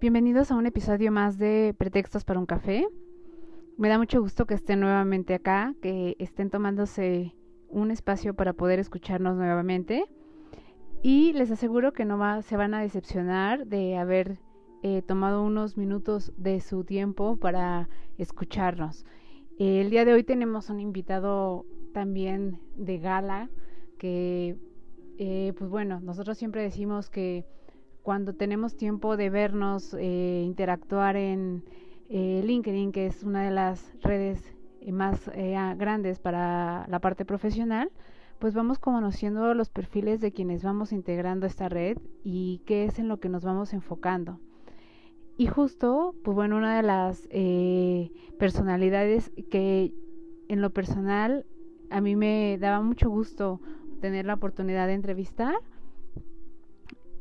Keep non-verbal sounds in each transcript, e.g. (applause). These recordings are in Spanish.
Bienvenidos a un episodio más de Pretextos para un café. Me da mucho gusto que estén nuevamente acá, que estén tomándose un espacio para poder escucharnos nuevamente. Y les aseguro que no se van a decepcionar de haber eh, tomado unos minutos de su tiempo para escucharnos. el día de hoy tenemos un invitado también de gala que, eh, pues bueno, nosotros siempre decimos que cuando tenemos tiempo de vernos, eh, interactuar en eh, LinkedIn, que es una de las redes eh, más grandes para la parte profesional, pues vamos conociendo los perfiles de quienes vamos integrando esta red y qué es en lo que nos vamos enfocando. Y justo, pues bueno, una de las personalidades que en lo personal a mí me daba mucho gusto tener la oportunidad de entrevistar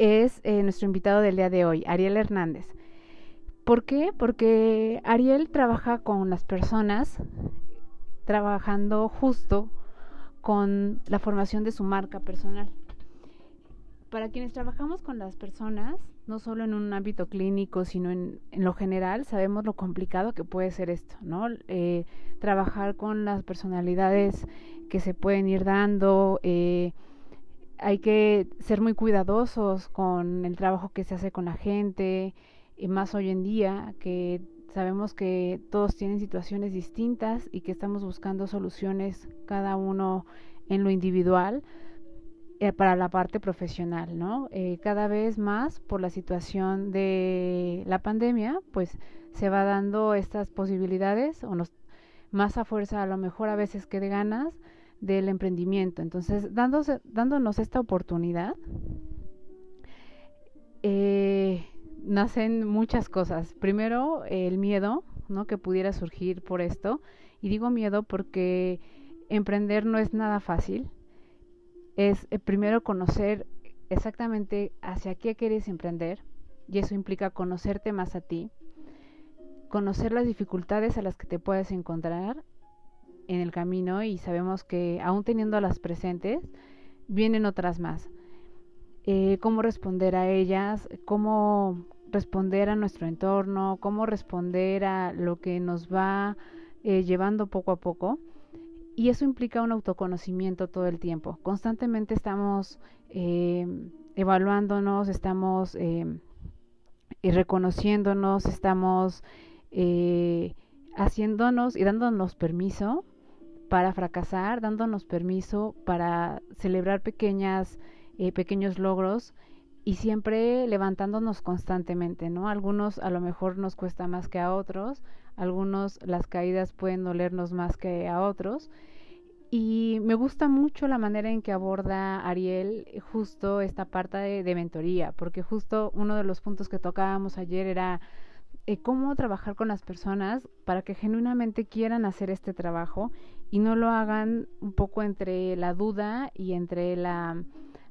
es eh, nuestro invitado del día de hoy, Ariel Hernández. ¿Por qué? Porque Ariel trabaja con las personas, trabajando justo con la formación de su marca personal. Para quienes trabajamos con las personas, no solo en un ámbito clínico, sino en, lo general, sabemos lo complicado que puede ser esto, ¿no? Eh, trabajar con las personalidades que se pueden ir dando, eh, hay que ser muy cuidadosos con el trabajo que se hace con la gente, y más hoy en día que sabemos que todos tienen situaciones distintas y que estamos buscando soluciones cada uno en lo individual eh, para la parte profesional, ¿no? Eh, cada vez más por la situación de la pandemia, pues se va dando estas posibilidades o nos más a fuerza a lo mejor a veces que de ganas del emprendimiento. Entonces, dándonos esta oportunidad, eh, nacen muchas cosas. Primero, el miedo, ¿no? Que pudiera surgir por esto. Y digo miedo porque emprender no es nada fácil. Es eh, primero conocer exactamente hacia qué quieres emprender. Y eso implica conocerte más a ti, conocer las dificultades a las que te puedes encontrar en el camino y sabemos que aún teniendo las presentes, vienen otras más. Eh, cómo responder a ellas, cómo responder a nuestro entorno, cómo responder a lo que nos va eh, llevando poco a poco. Y eso implica un autoconocimiento todo el tiempo. Constantemente estamos eh, evaluándonos, estamos reconociéndonos, estamos haciéndonos y dándonos permiso para fracasar, dándonos permiso para celebrar pequeñas, eh, pequeños logros y siempre levantándonos constantemente, ¿no? Algunos a lo mejor nos cuesta más que a otros, algunos las caídas pueden dolernos más que a otros. Y me gusta mucho la manera en que aborda Ariel justo esta parte de, de mentoría, porque justo uno de los puntos que tocábamos ayer era eh, cómo trabajar con las personas para que genuinamente quieran hacer este trabajo y no lo hagan un poco entre la duda y entre la,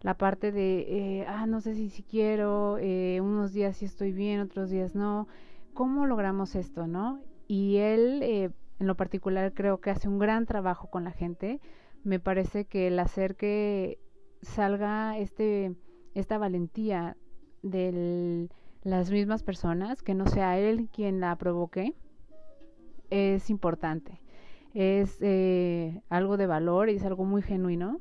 la parte de, eh, ah, no sé si, si quiero, eh, unos días sí estoy bien, otros días no. ¿Cómo logramos esto, no? Y él, eh, en lo particular, creo que hace un gran trabajo con la gente. Me parece que el hacer que salga este, esta valentía de las mismas personas, que no sea él quien la provoque, es importante es eh, algo de valor y es algo muy genuino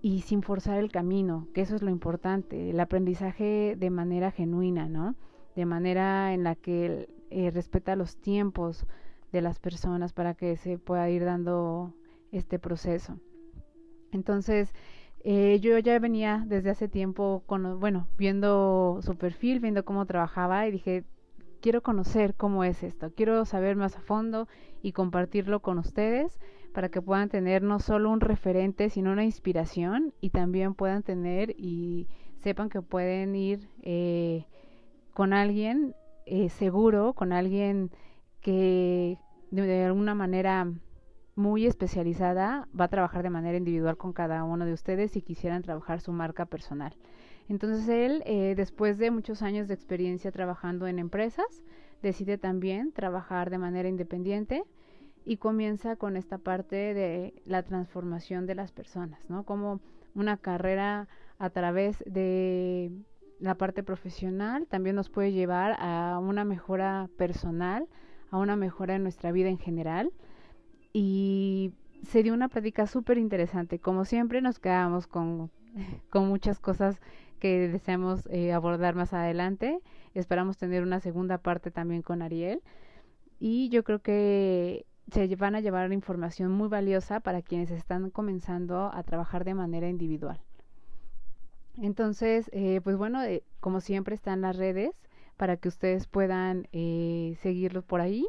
y sin forzar el camino, que eso es lo importante, el aprendizaje de manera genuina, ¿no? De manera en la que eh, respeta los tiempos de las personas para que se pueda ir dando este proceso. Entonces, eh, yo ya venía desde hace tiempo, con, bueno, viendo su perfil, viendo cómo trabajaba y dije, quiero conocer cómo es esto, quiero saber más a fondo y compartirlo con ustedes para que puedan tener no solo un referente, sino una inspiración y también puedan tener y sepan que pueden ir eh, con alguien eh, seguro, con alguien que de alguna manera muy especializada va a trabajar de manera individual con cada uno de ustedes si quisieran trabajar su marca personal. Entonces él, eh, después de muchos años de experiencia trabajando en empresas, decide también trabajar de manera independiente y comienza con esta parte de la transformación de las personas, ¿no? Como una carrera a través de la parte profesional también nos puede llevar a una mejora personal, a una mejora en nuestra vida en general. Y sería una plática súper interesante. Como siempre nos quedamos con, (laughs) con muchas cosas que deseamos eh, abordar más adelante. Esperamos tener una segunda parte también con Ariel. Y yo creo que se van a llevar información muy valiosa para quienes están comenzando a trabajar de manera individual. Entonces, eh, pues bueno, eh, como siempre están las redes para que ustedes puedan eh, seguirlo por ahí,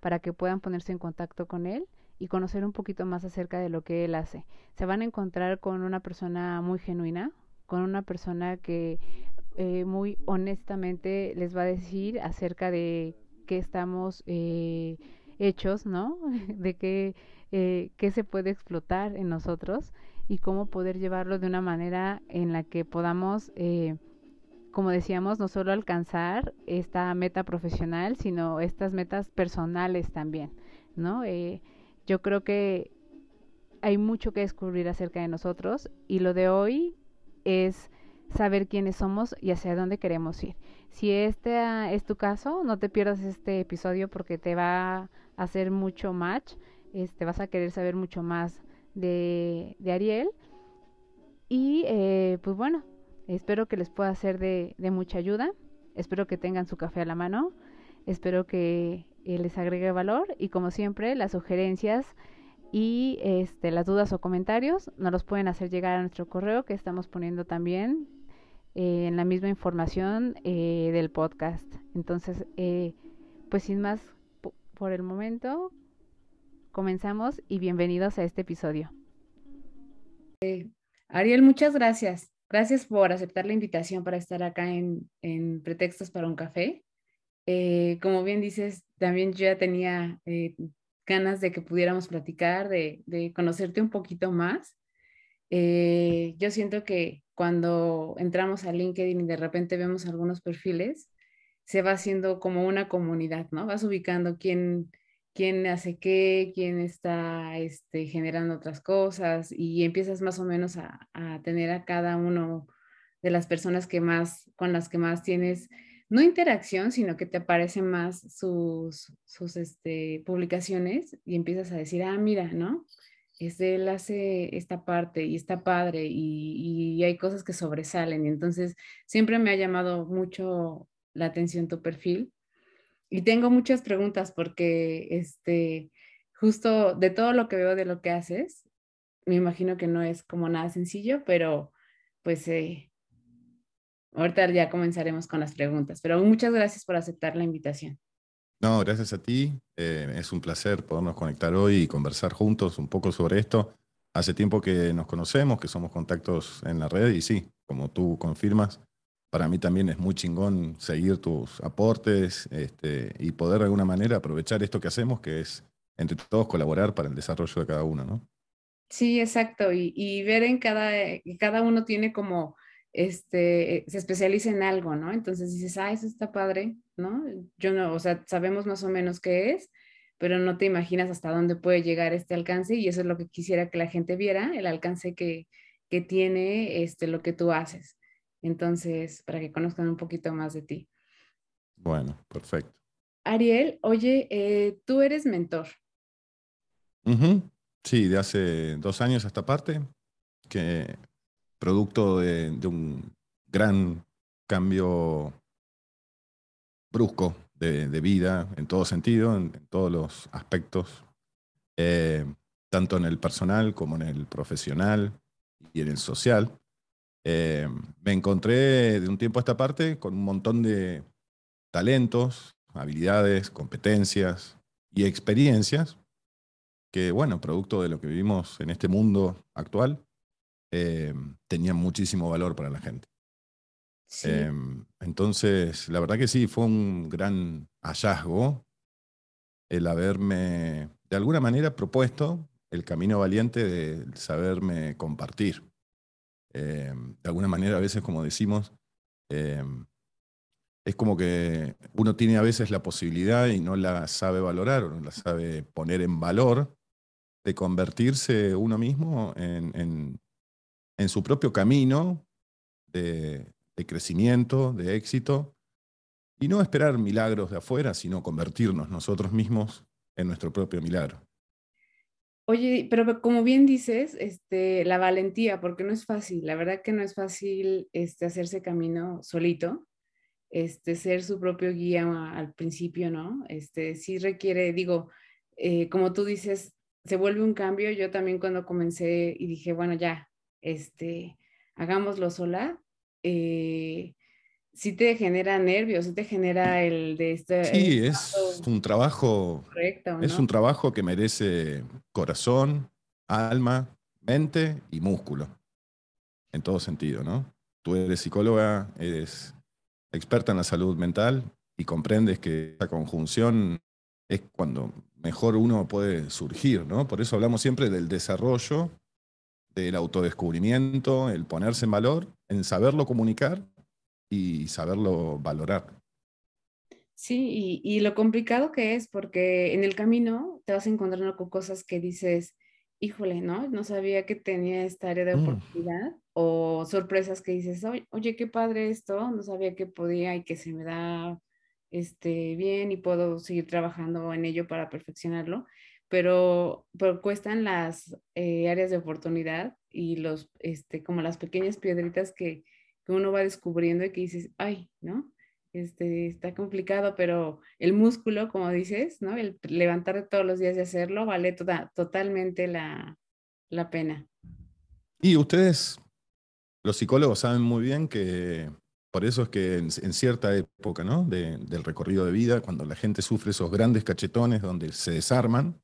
para que puedan ponerse en contacto con él y conocer un poquito más acerca de lo que él hace. Se van a encontrar con una persona muy genuina, con una persona que eh, muy honestamente les va a decir acerca de qué estamos eh, hechos, ¿no? (laughs) de qué, qué se puede explotar en nosotros y cómo poder llevarlo de una manera en la que podamos, eh, como decíamos, no solo alcanzar esta meta profesional, sino estas metas personales también, ¿no? Eh, yo creo que hay mucho que descubrir acerca de nosotros y lo de hoy es saber quiénes somos y hacia dónde queremos ir. Si este es tu caso, no te pierdas este episodio porque te va a hacer mucho match, este, vas a querer saber mucho más de, Ariel. Y eh, pues bueno, espero que les pueda ser de, mucha ayuda. Espero que tengan su café a la mano. Espero que eh, les agregue valor. Y como siempre, las sugerencias y este, las dudas o comentarios nos los pueden hacer llegar a nuestro correo que estamos poniendo también eh, en la misma información del podcast. Entonces, pues sin más por el momento, comenzamos y bienvenidos a este episodio. Eh, Ariel, muchas gracias. Gracias por aceptar la invitación para estar acá en, Pretextos para un Café. Eh, como bien dices, también yo ya tenía eh, ganas de que pudiéramos platicar, de, conocerte un poquito más. yo siento que cuando entramos a LinkedIn y de repente vemos algunos perfiles, se va haciendo como una comunidad, ¿no? Vas ubicando quién, quién hace qué, quién está este, generando otras cosas y empiezas más o menos a, tener a cada uno de las personas que más, con las que más tienes, no interacción, sino que te aparecen más sus, sus este, publicaciones y empiezas a decir, ah, mira, ¿no? Es él hace esta parte y está padre y, y hay cosas que sobresalen. Y entonces siempre me ha llamado mucho la atención tu perfil y tengo muchas preguntas porque, este, justo de todo lo que veo de lo que haces, me imagino que no es como nada sencillo, pero pues eh, ahorita ya comenzaremos con las preguntas. Pero muchas gracias por aceptar la invitación. No, gracias a ti. Eh, es un placer podernos conectar hoy y conversar juntos un poco sobre esto. Hace tiempo que nos conocemos, que somos contactos en la red y sí, como tú confirmas, para mí también es muy chingón seguir tus aportes este, y poder de alguna manera aprovechar esto que hacemos, que es entre todos colaborar para el desarrollo de cada uno, ¿no? Sí, exacto. Y, ver en cada, cada uno tiene como, este, se especializa en algo, ¿no? Entonces dices, ah, eso está padre, ¿no? Yo no, o sea, sabemos más o menos qué es, pero no te imaginas hasta dónde puede llegar este alcance y eso es lo que quisiera que la gente viera, el alcance que, que tiene este, lo que tú haces. Entonces, para que conozcan un poquito más de ti. Bueno, perfecto. Ariel, oye, eh, tú eres mentor. Sí, de hace dos años a esta parte, que producto de, un gran cambio brusco de, vida en todo sentido, en, todos los aspectos, eh, tanto en el personal como en el profesional y en el social. Eh, me encontré de un tiempo a esta parte con un montón de talentos, habilidades, competencias y experiencias que, bueno, producto de lo que vivimos en este mundo actual, eh, tenían muchísimo valor para la gente. Em, entonces, la verdad que sí, fue un gran hallazgo el haberme, de alguna manera, propuesto el camino valiente de saberme compartir. Em, de alguna manera, a veces, como decimos, em, es como que uno tiene a veces la posibilidad y no la sabe valorar o no la sabe poner en valor de convertirse uno mismo en, en, su propio camino de, de, crecimiento, de éxito, y no esperar milagros de afuera, sino convertirnos nosotros mismos en nuestro propio milagro. Oye, pero como bien dices, este, la valentía, porque no es fácil, la verdad que no es fácil este, hacerse camino solito, este, ser su propio guía al principio, ¿no? Este, sí requiere, digo, eh, como tú dices, se vuelve un cambio. Yo también cuando comencé y dije, bueno, ya, este, hagámoslo sola, eh, sí te genera nervios, sí te genera el de este... Sí, es un trabajo... Correcto, Es un trabajo que merece corazón, alma, mente y músculo, en todo sentido, ¿no? Tú eres psicóloga, eres experta en la salud mental y comprendes que esa conjunción es cuando mejor uno puede surgir, ¿no? Por eso hablamos siempre del desarrollo, del autodescubrimiento, el ponerse en valor, en saberlo comunicar y saberlo valorar. Sí, y, lo complicado que es, porque en el camino te vas encontrando con cosas que dices, híjole, ¿no? No sabía que tenía esta área de mm. oportunidad, o sorpresas que dices, oye, oye, qué padre esto, no sabía que podía y que se me da este, bien y puedo seguir trabajando en ello para perfeccionarlo, pero, pero cuestan las eh, áreas de oportunidad y los, este, como las pequeñas piedritas que, que, uno va descubriendo y que dices, ay, ¿no? Este, está complicado, pero el músculo, como dices, ¿no? El levantarte todos los días y hacerlo vale toda, totalmente la, la pena. Y ustedes, los psicólogos, saben muy bien que por eso es que en, cierta época ¿no? del recorrido de vida, cuando la gente sufre esos grandes cachetones donde se desarman,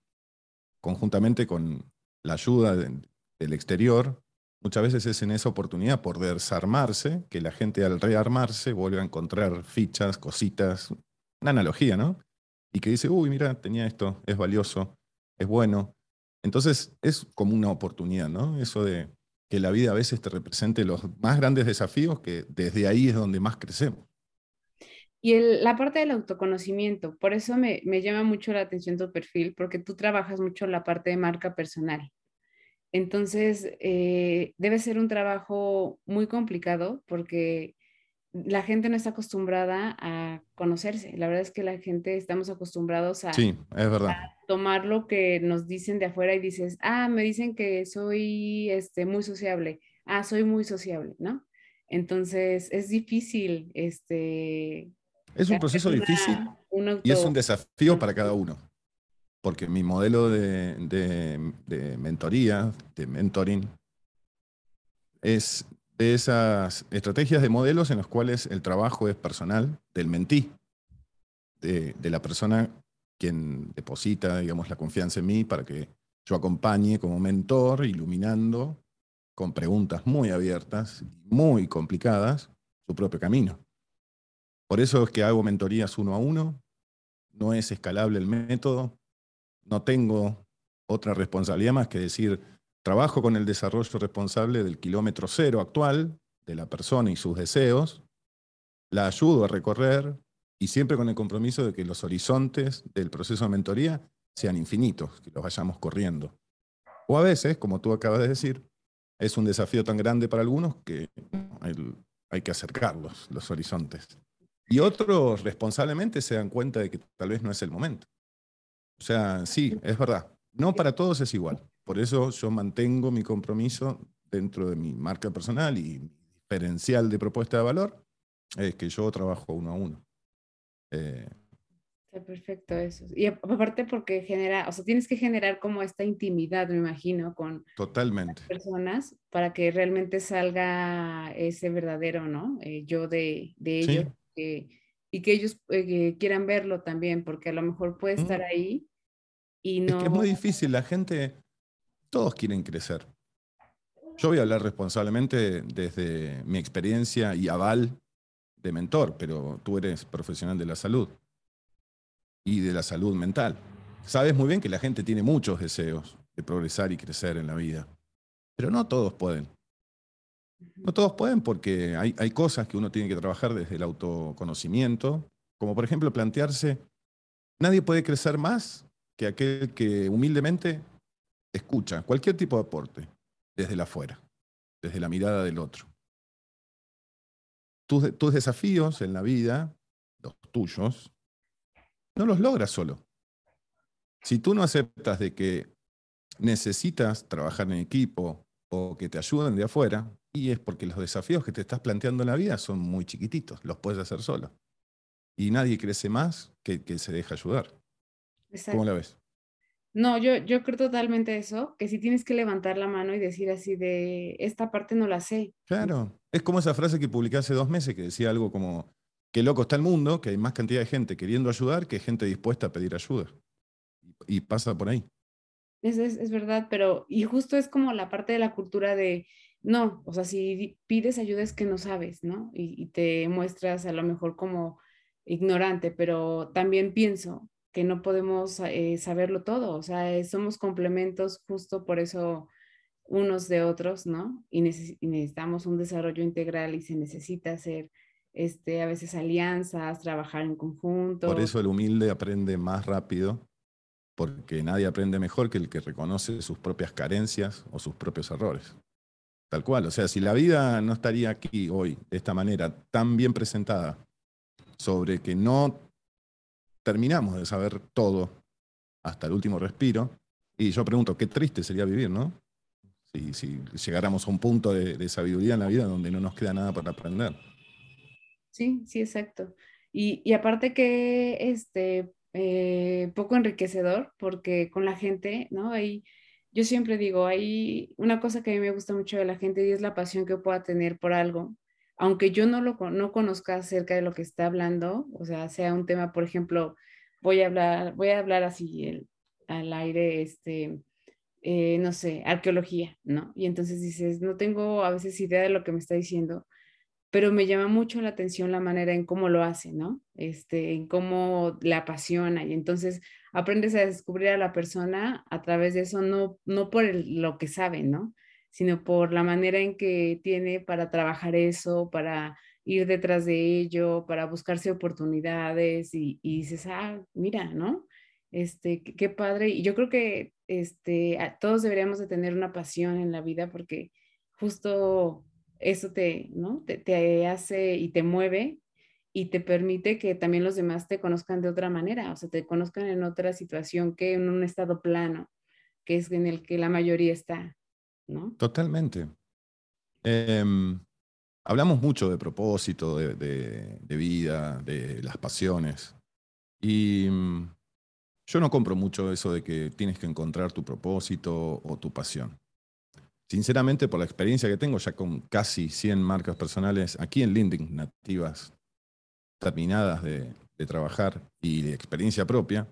conjuntamente con la ayuda del exterior, muchas veces es en esa oportunidad por desarmarse que la gente al rearmarse vuelve a encontrar fichas, cositas, una analogía, ¿no? Y que dice, uy, mira, tenía esto, es valioso, es bueno. Entonces es como una oportunidad, ¿no? Eso de que la vida a veces te represente los más grandes desafíos, que desde ahí es donde más crecemos. Y la parte del autoconocimiento, por eso me, llama mucho la atención tu perfil, porque tú trabajas mucho la parte de marca personal. Entonces, eh, debe ser un trabajo muy complicado porque la gente no está acostumbrada a conocerse. La verdad es que la gente estamos acostumbrados a, sí, es verdad. tomar lo que nos dicen de afuera y dices, ah, me dicen que soy este, muy sociable. Ah, soy muy sociable, ¿no? Entonces es difícil. Este, es un proceso difícil y es un desafío para cada uno. Porque mi modelo de, de, de mentoría, de mentoring, es de esas estrategias de modelos en los cuales el trabajo es personal del mentí, de, la persona quien deposita, digamos, la confianza en mí para que yo acompañe como mentor, iluminando con preguntas muy abiertas, muy complicadas, su propio camino. Por eso es que hago mentorías uno a uno, no es escalable el método, no tengo otra responsabilidad más que decir, Trabajo con el desarrollo responsable del kilómetro cero actual de la persona y sus deseos. La ayudo a recorrer y siempre con el compromiso de que los horizontes del proceso de mentoría sean infinitos, que los vayamos corriendo. O a veces, como tú acabas de decir, es un desafío tan grande para algunos que hay, que acercarlos, los horizontes. Y otros responsablemente se dan cuenta de que tal vez no es el momento. O sea, sí, es verdad. No para todos es igual. Por eso yo mantengo mi compromiso dentro de mi marca personal y mi diferencial de propuesta de valor, es que yo trabajo uno a uno. Eh, Está perfecto eso. Y aparte porque genera, o sea, tienes que generar como esta intimidad, me imagino, con totalmente. personas para que realmente salga ese verdadero, ¿no? Eh, yo de, ellos. Y que ellos eh, quieran verlo también, porque a lo mejor puede mm. estar ahí y no... Es que es muy difícil, la gente todos quieren crecer. Yo voy a hablar responsablemente desde mi experiencia y aval de mentor, pero tú eres profesional de la salud y de la salud mental. Sabes muy bien que la gente tiene muchos deseos de progresar y crecer en la vida, pero no todos pueden. No todos pueden porque hay, hay cosas que uno tiene que trabajar desde el autoconocimiento, como por ejemplo plantearse, nadie puede crecer más que aquel que humildemente escucha cualquier tipo de aporte desde la afuera, desde la mirada del otro. Tus, tus desafíos en la vida, los tuyos, no los logras solo. Si tú no aceptas de que necesitas trabajar en equipo o que te ayuden de afuera, y es porque los desafíos que te estás planteando en la vida son muy chiquititos, los puedes hacer solo. Y nadie crece más que que se deja ayudar. ¿Cómo la ves? No, yo, yo creo totalmente eso, que si tienes que levantar la mano y decir así de, esta parte no la sé. Claro, es como esa frase que publiqué hace dos meses que decía algo como, qué loco está el mundo, que hay más cantidad de gente queriendo ayudar que gente dispuesta a pedir ayuda. Y pasa por ahí. Es, es, es verdad, pero y justo es como la parte de la cultura de, no, o sea, si pides ayuda es que no sabes, ¿no? Y, te muestras a lo mejor como ignorante, pero también pienso que no podemos eh, saberlo todo, o sea, eh, somos complementos justo por eso unos de otros, ¿no? Y, y, necesitamos un desarrollo integral y se necesita hacer este, a veces alianzas, trabajar en conjunto. Por eso el humilde aprende más rápido, porque nadie aprende mejor que el que reconoce sus propias carencias o sus propios errores. Tal cual, o sea, si la vida no estaría aquí hoy de esta manera tan bien presentada sobre que no terminamos de saber todo hasta el último respiro. Y yo pregunto, qué triste sería vivir, ¿no? Si, si llegáramos a un punto de, sabiduría en la vida donde no nos queda nada para aprender. Sí, sí, exacto. Y aparte que este, eh, poco enriquecedor, porque con la gente, ¿no? Hay, yo siempre digo, hay una cosa que a mí me gusta mucho de la gente y es la pasión que pueda tener por algo aunque yo no lo no conozca acerca de lo que está hablando, o sea, sea un tema, por ejemplo, voy a hablar, voy a hablar así al aire, este, eh, no sé, arqueología, ¿no? Y entonces dices, no tengo a veces idea de lo que me está diciendo, pero me llama mucho la atención la manera en cómo lo hace, ¿no? Este, en cómo la apasiona y entonces aprendes a descubrir a la persona a través de eso, no, no por lo que sabe, ¿no? sino por la manera en que tiene para trabajar eso, para ir detrás de ello, para buscarse oportunidades y, dices, ah, mira, ¿no? Este, qué, padre. Y yo creo que este, todos deberíamos de tener una pasión en la vida porque justo eso te, ¿no? te, te hace y te mueve y te permite que también los demás te conozcan de otra manera, o sea, te conozcan en otra situación que en un estado plano, que es en el que la mayoría está. ¿no? Totalmente. Eh, hablamos mucho de propósito, de, de, de, vida, de las pasiones. Y mm, yo no compro mucho eso de que tienes que encontrar tu propósito o tu pasión. Sinceramente, por la experiencia que tengo ya con casi 100 marcas personales aquí en LinkedIn, nativas, terminadas de, de trabajar y de experiencia propia,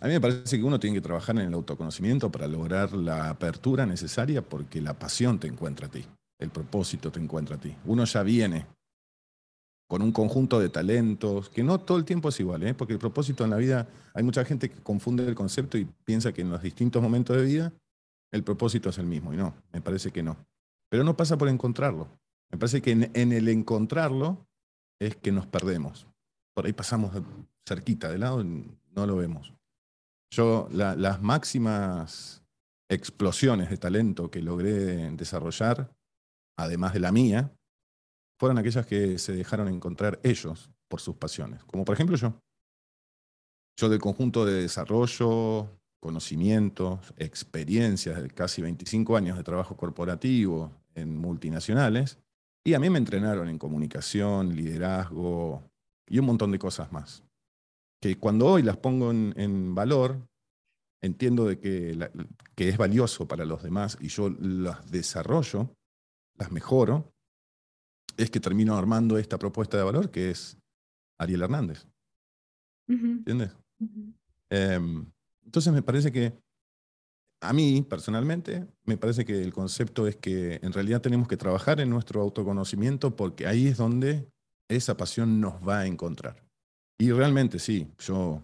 a mí me parece que uno tiene que trabajar en el autoconocimiento para lograr la apertura necesaria porque la pasión te encuentra a ti, el propósito te encuentra a ti. Uno ya viene con un conjunto de talentos, que no todo el tiempo es igual, ¿eh? porque el propósito en la vida, hay mucha gente que confunde el concepto y piensa que en los distintos momentos de vida el propósito es el mismo, y no, me parece que no. Pero no pasa por encontrarlo. Me parece que en, el encontrarlo es que nos perdemos. Por ahí pasamos cerquita de lado no lo vemos. Yo, la, las máximas explosiones de talento que logré desarrollar, además de la mía, fueron aquellas que se dejaron encontrar ellos por sus pasiones, como por ejemplo yo. Yo del conjunto de desarrollo, conocimientos, experiencias de casi 25 años de trabajo corporativo en multinacionales, y a mí me entrenaron en comunicación, liderazgo y un montón de cosas más que cuando hoy las pongo en, en valor, entiendo de que, la, que, es valioso para los demás y yo las desarrollo, las mejoro, es que termino armando esta propuesta de valor que es Ariel Hernández. Uh -huh. ¿Entiendes? Uh -huh. eh, entonces me parece que a mí personalmente me parece que el concepto es que en realidad tenemos que trabajar en nuestro autoconocimiento porque ahí es donde esa pasión nos va a encontrar. Y realmente sí, yo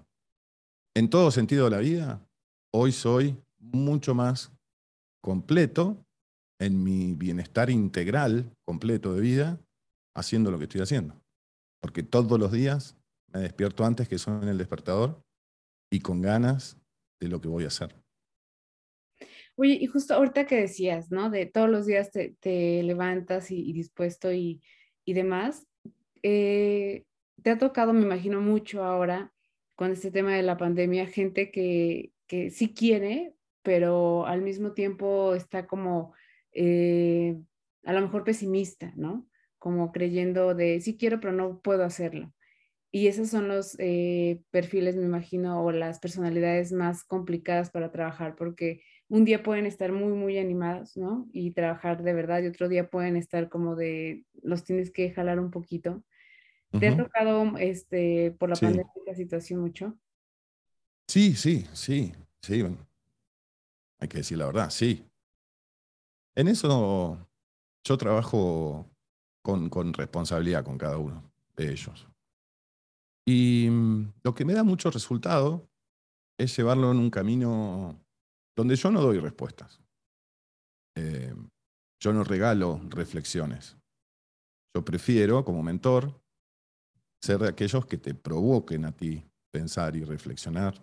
en todo sentido de la vida, hoy soy mucho más completo en mi bienestar integral completo de vida haciendo lo que estoy haciendo. Porque todos los días me despierto antes que son el despertador y con ganas de lo que voy a hacer. Oye, y justo ahorita que decías, ¿no? De todos los días te, levantas y, dispuesto y, demás, eh, te ha tocado, me imagino, mucho ahora con este tema de la pandemia, gente que, que sí quiere, pero al mismo tiempo está como eh, a lo mejor pesimista, ¿no? Como creyendo de sí quiero, pero no puedo hacerlo. Y esos son los eh, perfiles, me imagino, o las personalidades más complicadas para trabajar, porque un día pueden estar muy, muy animados, ¿no? Y trabajar de verdad, y otro día pueden estar como de, los tienes que jalar un poquito. ¿Te ha tocado este, por la pandemia la situación mucho? Sí, sí, sí, sí. Hay que decir la verdad, sí. En eso yo trabajo con, con responsabilidad con cada uno de ellos. Y mm, lo que me da mucho resultado es llevarlo en un camino donde yo no doy respuestas. Eh, yo no regalo reflexiones. Yo prefiero, como mentor, ser de aquellos que te provoquen a ti pensar y reflexionar,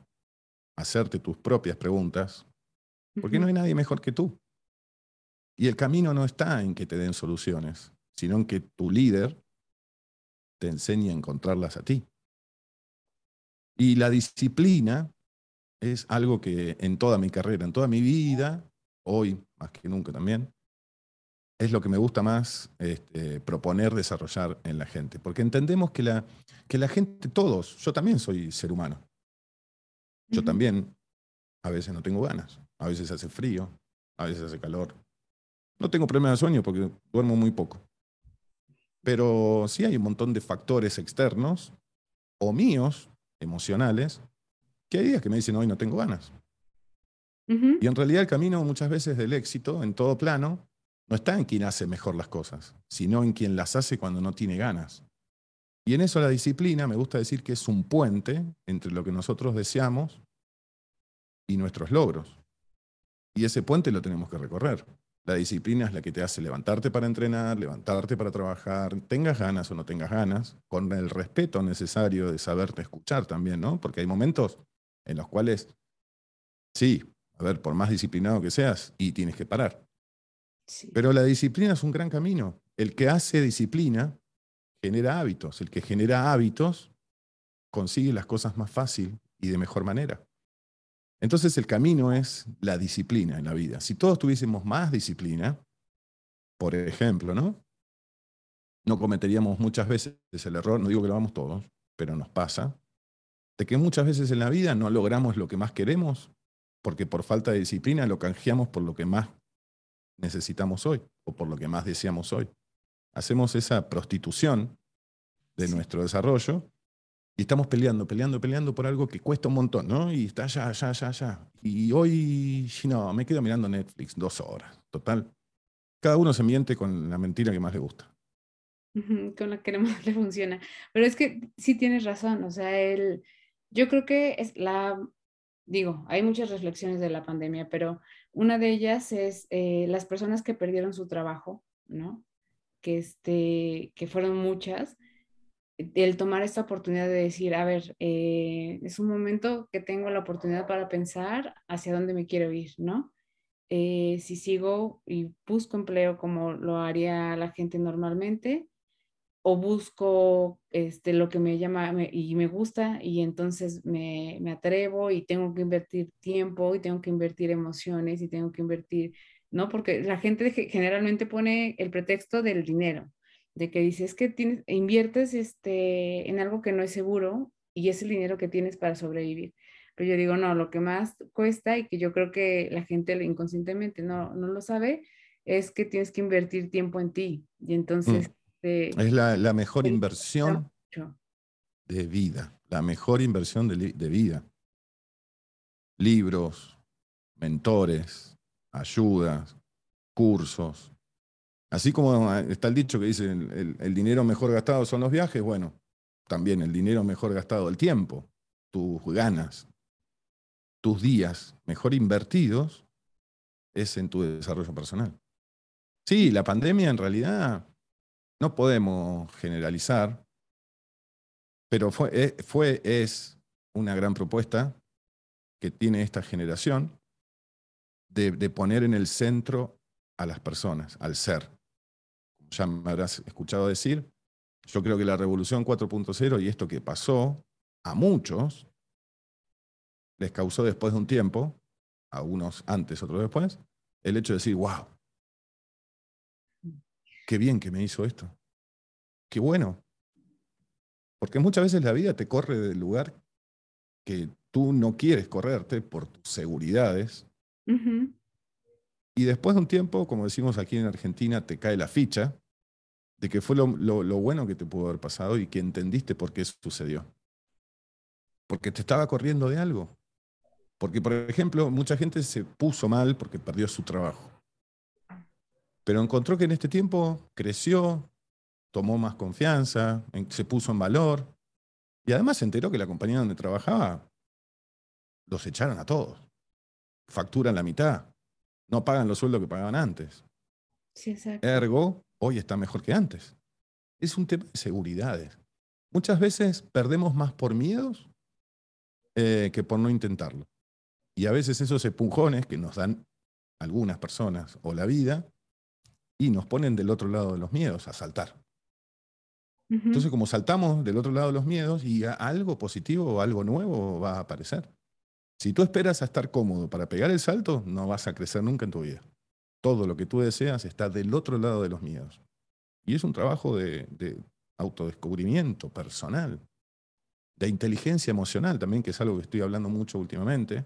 hacerte tus propias preguntas, porque no hay nadie mejor que tú. Y el camino no está en que te den soluciones, sino en que tu líder te enseñe a encontrarlas a ti. Y la disciplina es algo que en toda mi carrera, en toda mi vida, hoy más que nunca también, es lo que me gusta más este, proponer, desarrollar en la gente. Porque entendemos que la, que la gente, todos, yo también soy ser humano. Yo también a veces no tengo ganas, a veces hace frío, a veces hace calor. No tengo problema de sueño porque duermo muy poco. Pero sí hay un montón de factores externos o míos emocionales, que hay días que me dicen, hoy no tengo ganas. Y en realidad el camino muchas veces del éxito, en todo plano, no está en quien hace mejor las cosas, sino en quien las hace cuando no tiene ganas. Y en eso la disciplina, me gusta decir que es un puente entre lo que nosotros deseamos y nuestros logros. Y ese puente lo tenemos que recorrer. La disciplina es la que te hace levantarte para entrenar, levantarte para trabajar, tengas ganas o no tengas ganas, con el respeto necesario de saberte escuchar también, ¿no? Porque hay momentos en los cuales, sí, a ver, por más disciplinado que seas, y tienes que parar. Pero la disciplina es un gran camino. El que hace disciplina genera hábitos. El que genera hábitos consigue las cosas más fácil y de mejor manera. Entonces el camino es la disciplina en la vida. Si todos tuviésemos más disciplina, por ejemplo, ¿no? No cometeríamos muchas veces el error, no digo que lo hagamos todos, pero nos pasa, de que muchas veces en la vida no logramos lo que más queremos porque por falta de disciplina lo canjeamos por lo que más necesitamos hoy o por lo que más deseamos hoy. Hacemos esa prostitución de nuestro desarrollo y estamos peleando, peleando, peleando por algo que cuesta un montón, ¿no? Y está ya, ya, ya, ya. Y hoy, no, me quedo mirando Netflix dos horas. Total. Cada uno se miente con la mentira que más le gusta. Con la que más le funciona. Pero es que sí tienes razón. O sea, el, yo creo que es la, digo, hay muchas reflexiones de la pandemia, pero una de ellas es eh, las personas que perdieron su trabajo, ¿no? Que, este, que fueron muchas el tomar esta oportunidad de decir, a ver, eh, es un momento que tengo la oportunidad para pensar hacia dónde me quiero ir, ¿no? Eh, si sigo y busco empleo como lo haría la gente normalmente, o busco este, lo que me llama y me gusta y entonces me, me, atrevo y tengo que invertir tiempo y tengo que invertir emociones y tengo que invertir, ¿no? Porque la gente generalmente pone el pretexto del dinero, de que dices que tienes, inviertes este, en algo que no es seguro y es el dinero que tienes para sobrevivir. Pero yo digo, no, lo que más cuesta y que yo creo que la gente inconscientemente no, no lo sabe, es que tienes que invertir tiempo en ti. Y entonces... Mm. Este, es la, la mejor inversión de vida, la mejor inversión de, de vida. Libros, mentores, ayudas, cursos, Así como está el dicho que dice, el, dinero mejor gastado son los viajes, bueno, también el dinero mejor gastado, el tiempo, tus ganas, tus días mejor invertidos es en tu desarrollo personal. Sí, la pandemia en realidad no podemos generalizar, pero fue, eh, es una gran propuesta que tiene esta generación de poner en el centro a las personas, al ser. Ya me habrás escuchado decir, yo creo que la revolución 4.0 y esto que pasó a muchos les causó después de un tiempo, a unos antes, otros después, el hecho de decir, wow, qué bien que me hizo esto, qué bueno. Porque muchas veces la vida te corre del lugar que tú no quieres correrte por tus seguridades. Y después de un tiempo, como decimos aquí en Argentina, te cae la ficha de que fue lo, bueno que te pudo haber pasado y que entendiste por qué sucedió. Porque te estaba corriendo de algo. Porque, por ejemplo, mucha gente se puso mal porque perdió su trabajo. Pero encontró que en este tiempo creció, tomó más confianza, se puso en valor y además se enteró que la compañía donde trabajaba los echaron a todos. Facturan la mitad, no pagan los sueldos que pagaban antes. Sí, exacto. Ergo, hoy está mejor que antes. Es un tema de seguridades. Muchas veces perdemos más por miedos eh, que por no intentarlo. Y a veces esos empujones que nos dan algunas personas o la vida y nos ponen del otro lado de los miedos a saltar. Entonces, como saltamos del otro lado de los miedos y algo positivo o algo nuevo va a aparecer. Si tú esperas a estar cómodo para pegar el salto, no vas a crecer nunca en tu vida. Todo lo que tú deseas está del otro lado de los miedos. Y es un trabajo de, de autodescubrimiento personal, de inteligencia emocional también, que es algo que estoy hablando mucho últimamente,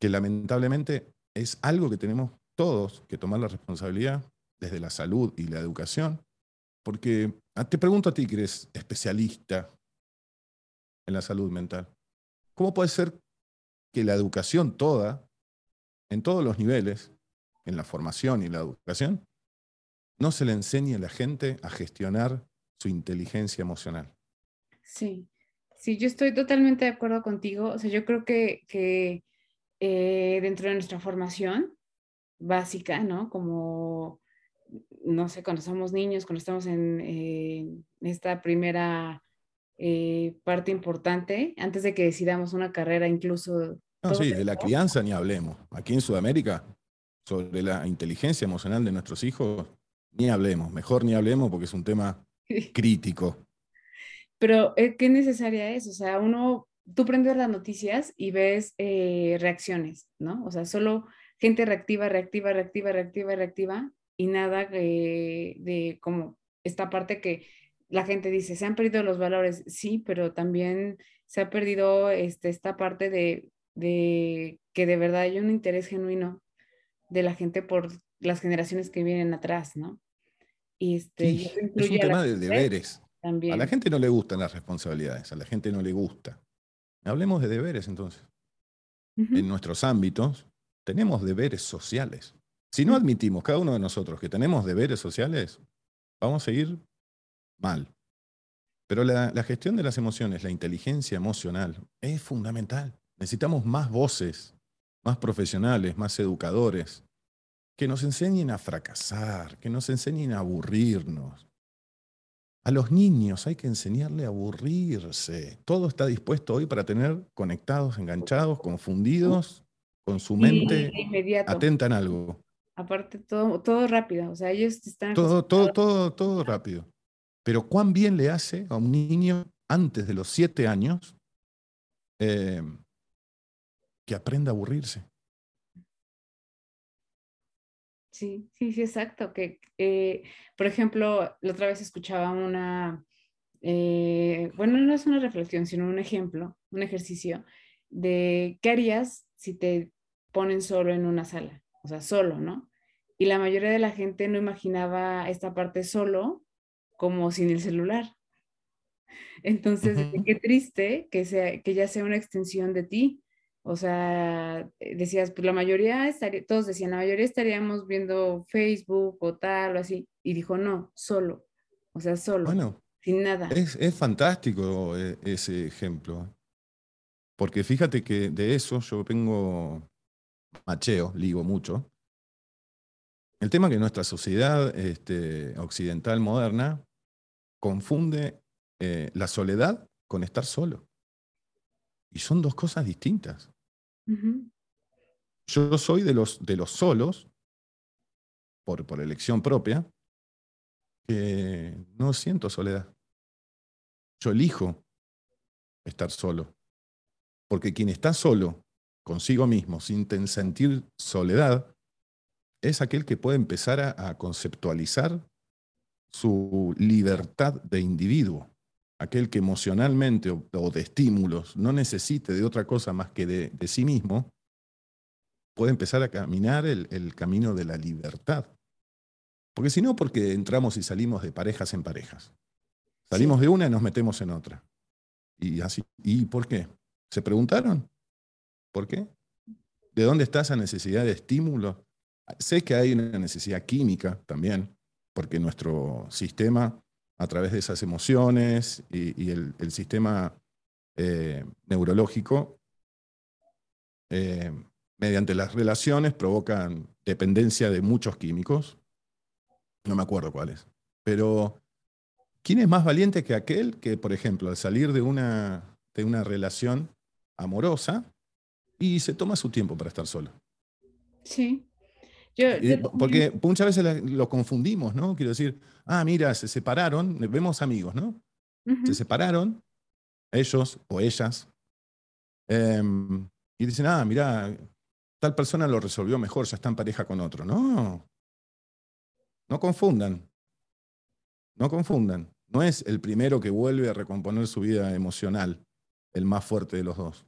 que lamentablemente es algo que tenemos todos que tomar la responsabilidad desde la salud y la educación, porque ah, te pregunto a ti que eres especialista en la salud mental, ¿cómo puede ser que la educación toda, en todos los niveles, en la formación y la educación, no se le enseñe a la gente a gestionar su inteligencia emocional? Sí, sí, yo estoy totalmente de acuerdo contigo. O sea, yo creo que, que eh, dentro de nuestra formación básica, ¿no? Como, no sé, cuando somos niños, cuando estamos en esta primera eh, parte importante, antes de que decidamos una carrera incluso. No, sí, de la crianza ni hablemos. Aquí en Sudamérica, sobre la inteligencia emocional de nuestros hijos, ni hablemos. Mejor ni hablemos porque es un tema (laughs) crítico. Pero, eh, ¿qué necesaria es? O sea, uno tú prendes las noticias y ves eh, reacciones, ¿no? O sea, solo gente reactiva, reactiva, reactiva, reactiva, reactiva y nada de, como esta parte que la gente dice, se han perdido los valores, sí, pero también se ha perdido este, esta parte de, que de verdad hay un interés genuino de la gente por las generaciones que vienen atrás, ¿no? Y este, es un tema de deberes. También. A la gente no le gustan las responsabilidades, a la gente no le gusta. Hablemos de deberes entonces. En nuestros ámbitos tenemos deberes sociales. Si no admitimos cada uno de nosotros que tenemos deberes sociales, vamos a seguir mal. Pero la, la, gestión de las emociones, la inteligencia emocional, es fundamental. Necesitamos más voces, más profesionales, más educadores, que nos enseñen a fracasar, que nos enseñen a aburrirnos, a los niños hay que enseñarle a aburrirse. Todo está dispuesto hoy para tener conectados, enganchados, confundidos, con su mente atenta en algo. Aparte, todo, todo rápido. O sea, ellos están. Todo, todo, todo, todo rápido. Pero cuán bien le hace a un niño antes de los siete años eh, que aprenda a aburrirse. Sí, sí, sí, exacto. Que, eh, por ejemplo, la otra vez escuchaba una, eh, bueno, no es una reflexión, sino un ejemplo, un ejercicio de qué harías si te ponen solo en una sala, o sea, solo, ¿no? Y la mayoría de la gente no imaginaba esta parte solo como sin el celular. Entonces, qué triste que, sea, que ya sea una extensión de ti, O sea, eh, decías, pues la mayoría estaría, todos decían, la mayoría estaríamos viendo Facebook o tal o así. Y dijo, no, solo. O sea, solo. Bueno, sin nada. Es, es fantástico eh, ese ejemplo. Porque fíjate que de eso yo vengo macheo, ligo mucho. El tema que nuestra sociedad este, occidental moderna confunde eh, la soledad con estar solo. Y son dos cosas distintas. Yo soy de los, de los solos, por, por elección propia, que no siento soledad. Yo elijo estar solo. Porque quien está solo consigo mismo, sin sentir soledad, es aquel que puede empezar a, conceptualizar su libertad de individuo. Aquel que emocionalmente o, de estímulos no necesite de otra cosa más que de, sí mismo, puede empezar a caminar el, camino de la libertad. Porque si no, porque entramos y salimos de parejas en parejas. Salimos de una y nos metemos en otra. Y así. ¿Y por qué? ¿Se preguntaron? ¿Por qué? ¿De dónde está esa necesidad de estímulo? Sé que hay una necesidad química también, porque nuestro sistema, a través de esas emociones y, el, sistema eh, neurológico, eh, mediante las relaciones provocan dependencia de muchos químicos. No me acuerdo cuáles. Pero, ¿quién es más valiente que aquel que, por ejemplo, al salir de una, de una relación amorosa y se toma su tiempo para estar solo? Sí. Porque muchas veces lo confundimos, ¿no? Quiero decir, ah, mira, se separaron, vemos amigos, ¿no? Se separaron, ellos o ellas, em, y dicen, ah, mira, tal persona lo resolvió mejor, ya está en pareja con otro. No, no confundan, no confundan. No es el primero que vuelve a recomponer su vida emocional, el más fuerte de los dos,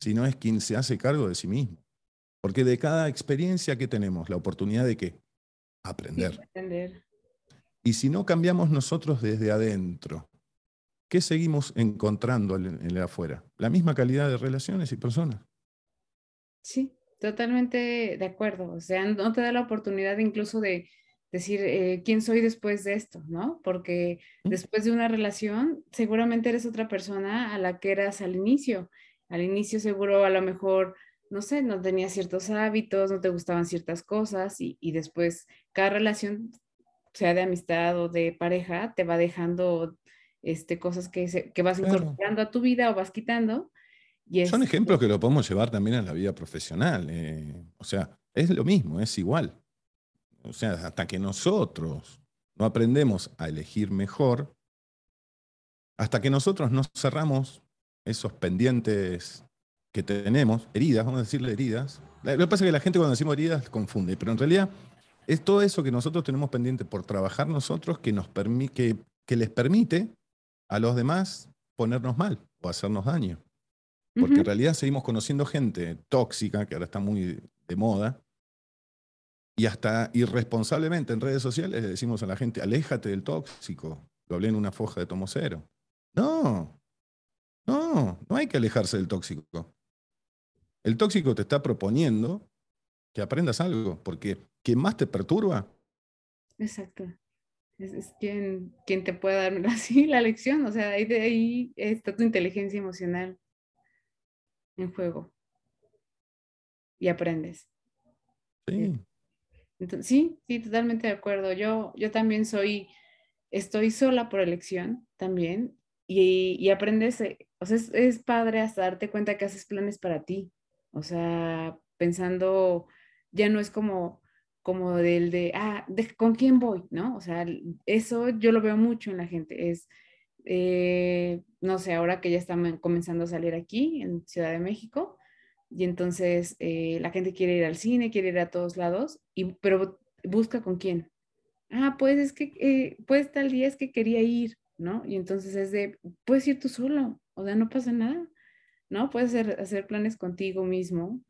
sino es quien se hace cargo de sí mismo. Porque de cada experiencia que tenemos, la oportunidad de qué? Aprender. aprender. Y si no cambiamos nosotros desde adentro, ¿qué seguimos encontrando en el afuera? La misma calidad de relaciones y personas. Sí, totalmente de acuerdo. O sea, no te da la oportunidad incluso de decir eh, quién soy después de esto, ¿no? Porque después de una relación, seguramente eres otra persona a la que eras al inicio. Al inicio seguro a lo mejor no sé, no tenías ciertos hábitos, no te gustaban ciertas cosas y, después cada relación, sea de amistad o de pareja, te va dejando este, cosas que, que vas incorporando a tu vida o vas quitando. Y Son ejemplos que lo podemos llevar también a la vida profesional. Eh, o sea, es lo mismo, es igual. O sea, hasta que nosotros no aprendemos a elegir mejor, hasta que nosotros no cerramos esos pendientes que tenemos, heridas, vamos a decirle heridas. Lo que pasa es que la gente cuando decimos heridas confunde, pero en realidad es todo eso que nosotros tenemos pendiente por trabajar nosotros que, nos que, que les permite a los demás ponernos mal o hacernos daño. Porque en realidad seguimos conociendo gente tóxica, que ahora está muy de moda, y hasta irresponsablemente en redes sociales le decimos a la gente, aléjate del tóxico. Lo hablé en una foja de tomo cero. No, no, no hay que alejarse del tóxico. El tóxico te está proponiendo que aprendas algo, porque quien más te perturba. Exacto. Es, quien, quien, te puede dar (laughs) así la lección. O sea, ahí, de ahí está tu inteligencia emocional en juego. Y aprendes. Sí. sí, sí, totalmente de acuerdo. Yo, yo también soy, estoy sola por elección también. Y, y aprendes, eh, o sea, es, es padre hasta darte cuenta que haces planes para ti o sea, pensando, ya no es como, como del de, ah, ¿con quién voy? ¿No? O sea, eso yo lo veo mucho en la gente. Es, eh, no sé, ahora que ya están comenzando a salir aquí en Ciudad de México, y entonces eh, la gente quiere ir al cine, quiere ir a todos lados, y, pero busca con quién. Ah, pues es que, eh, pues tal día es que quería ir, ¿no? Y entonces es de, puedes ir tú solo, o sea, no pasa nada. ¿No? Puedes hacer, planes contigo mismo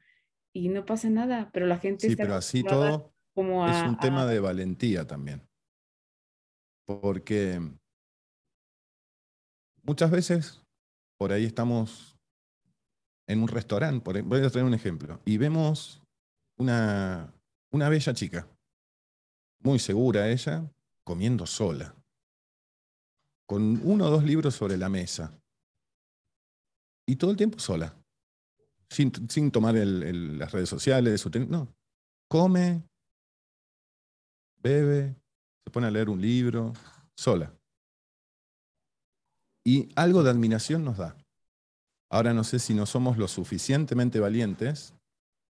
y no pasa nada, pero la gente... Sí, pero así todo como es un tema de valentía también. Porque muchas veces por ahí estamos en un restaurante, por, voy a traer un ejemplo, y vemos una, una bella chica, muy segura ella, comiendo sola, con uno o dos libros sobre la mesa, y todo el tiempo sola, sin, sin tomar las redes sociales, no, come, bebe, se pone a leer un libro, sola. Y algo de admiración nos da. Ahora no sé si no somos lo suficientemente valientes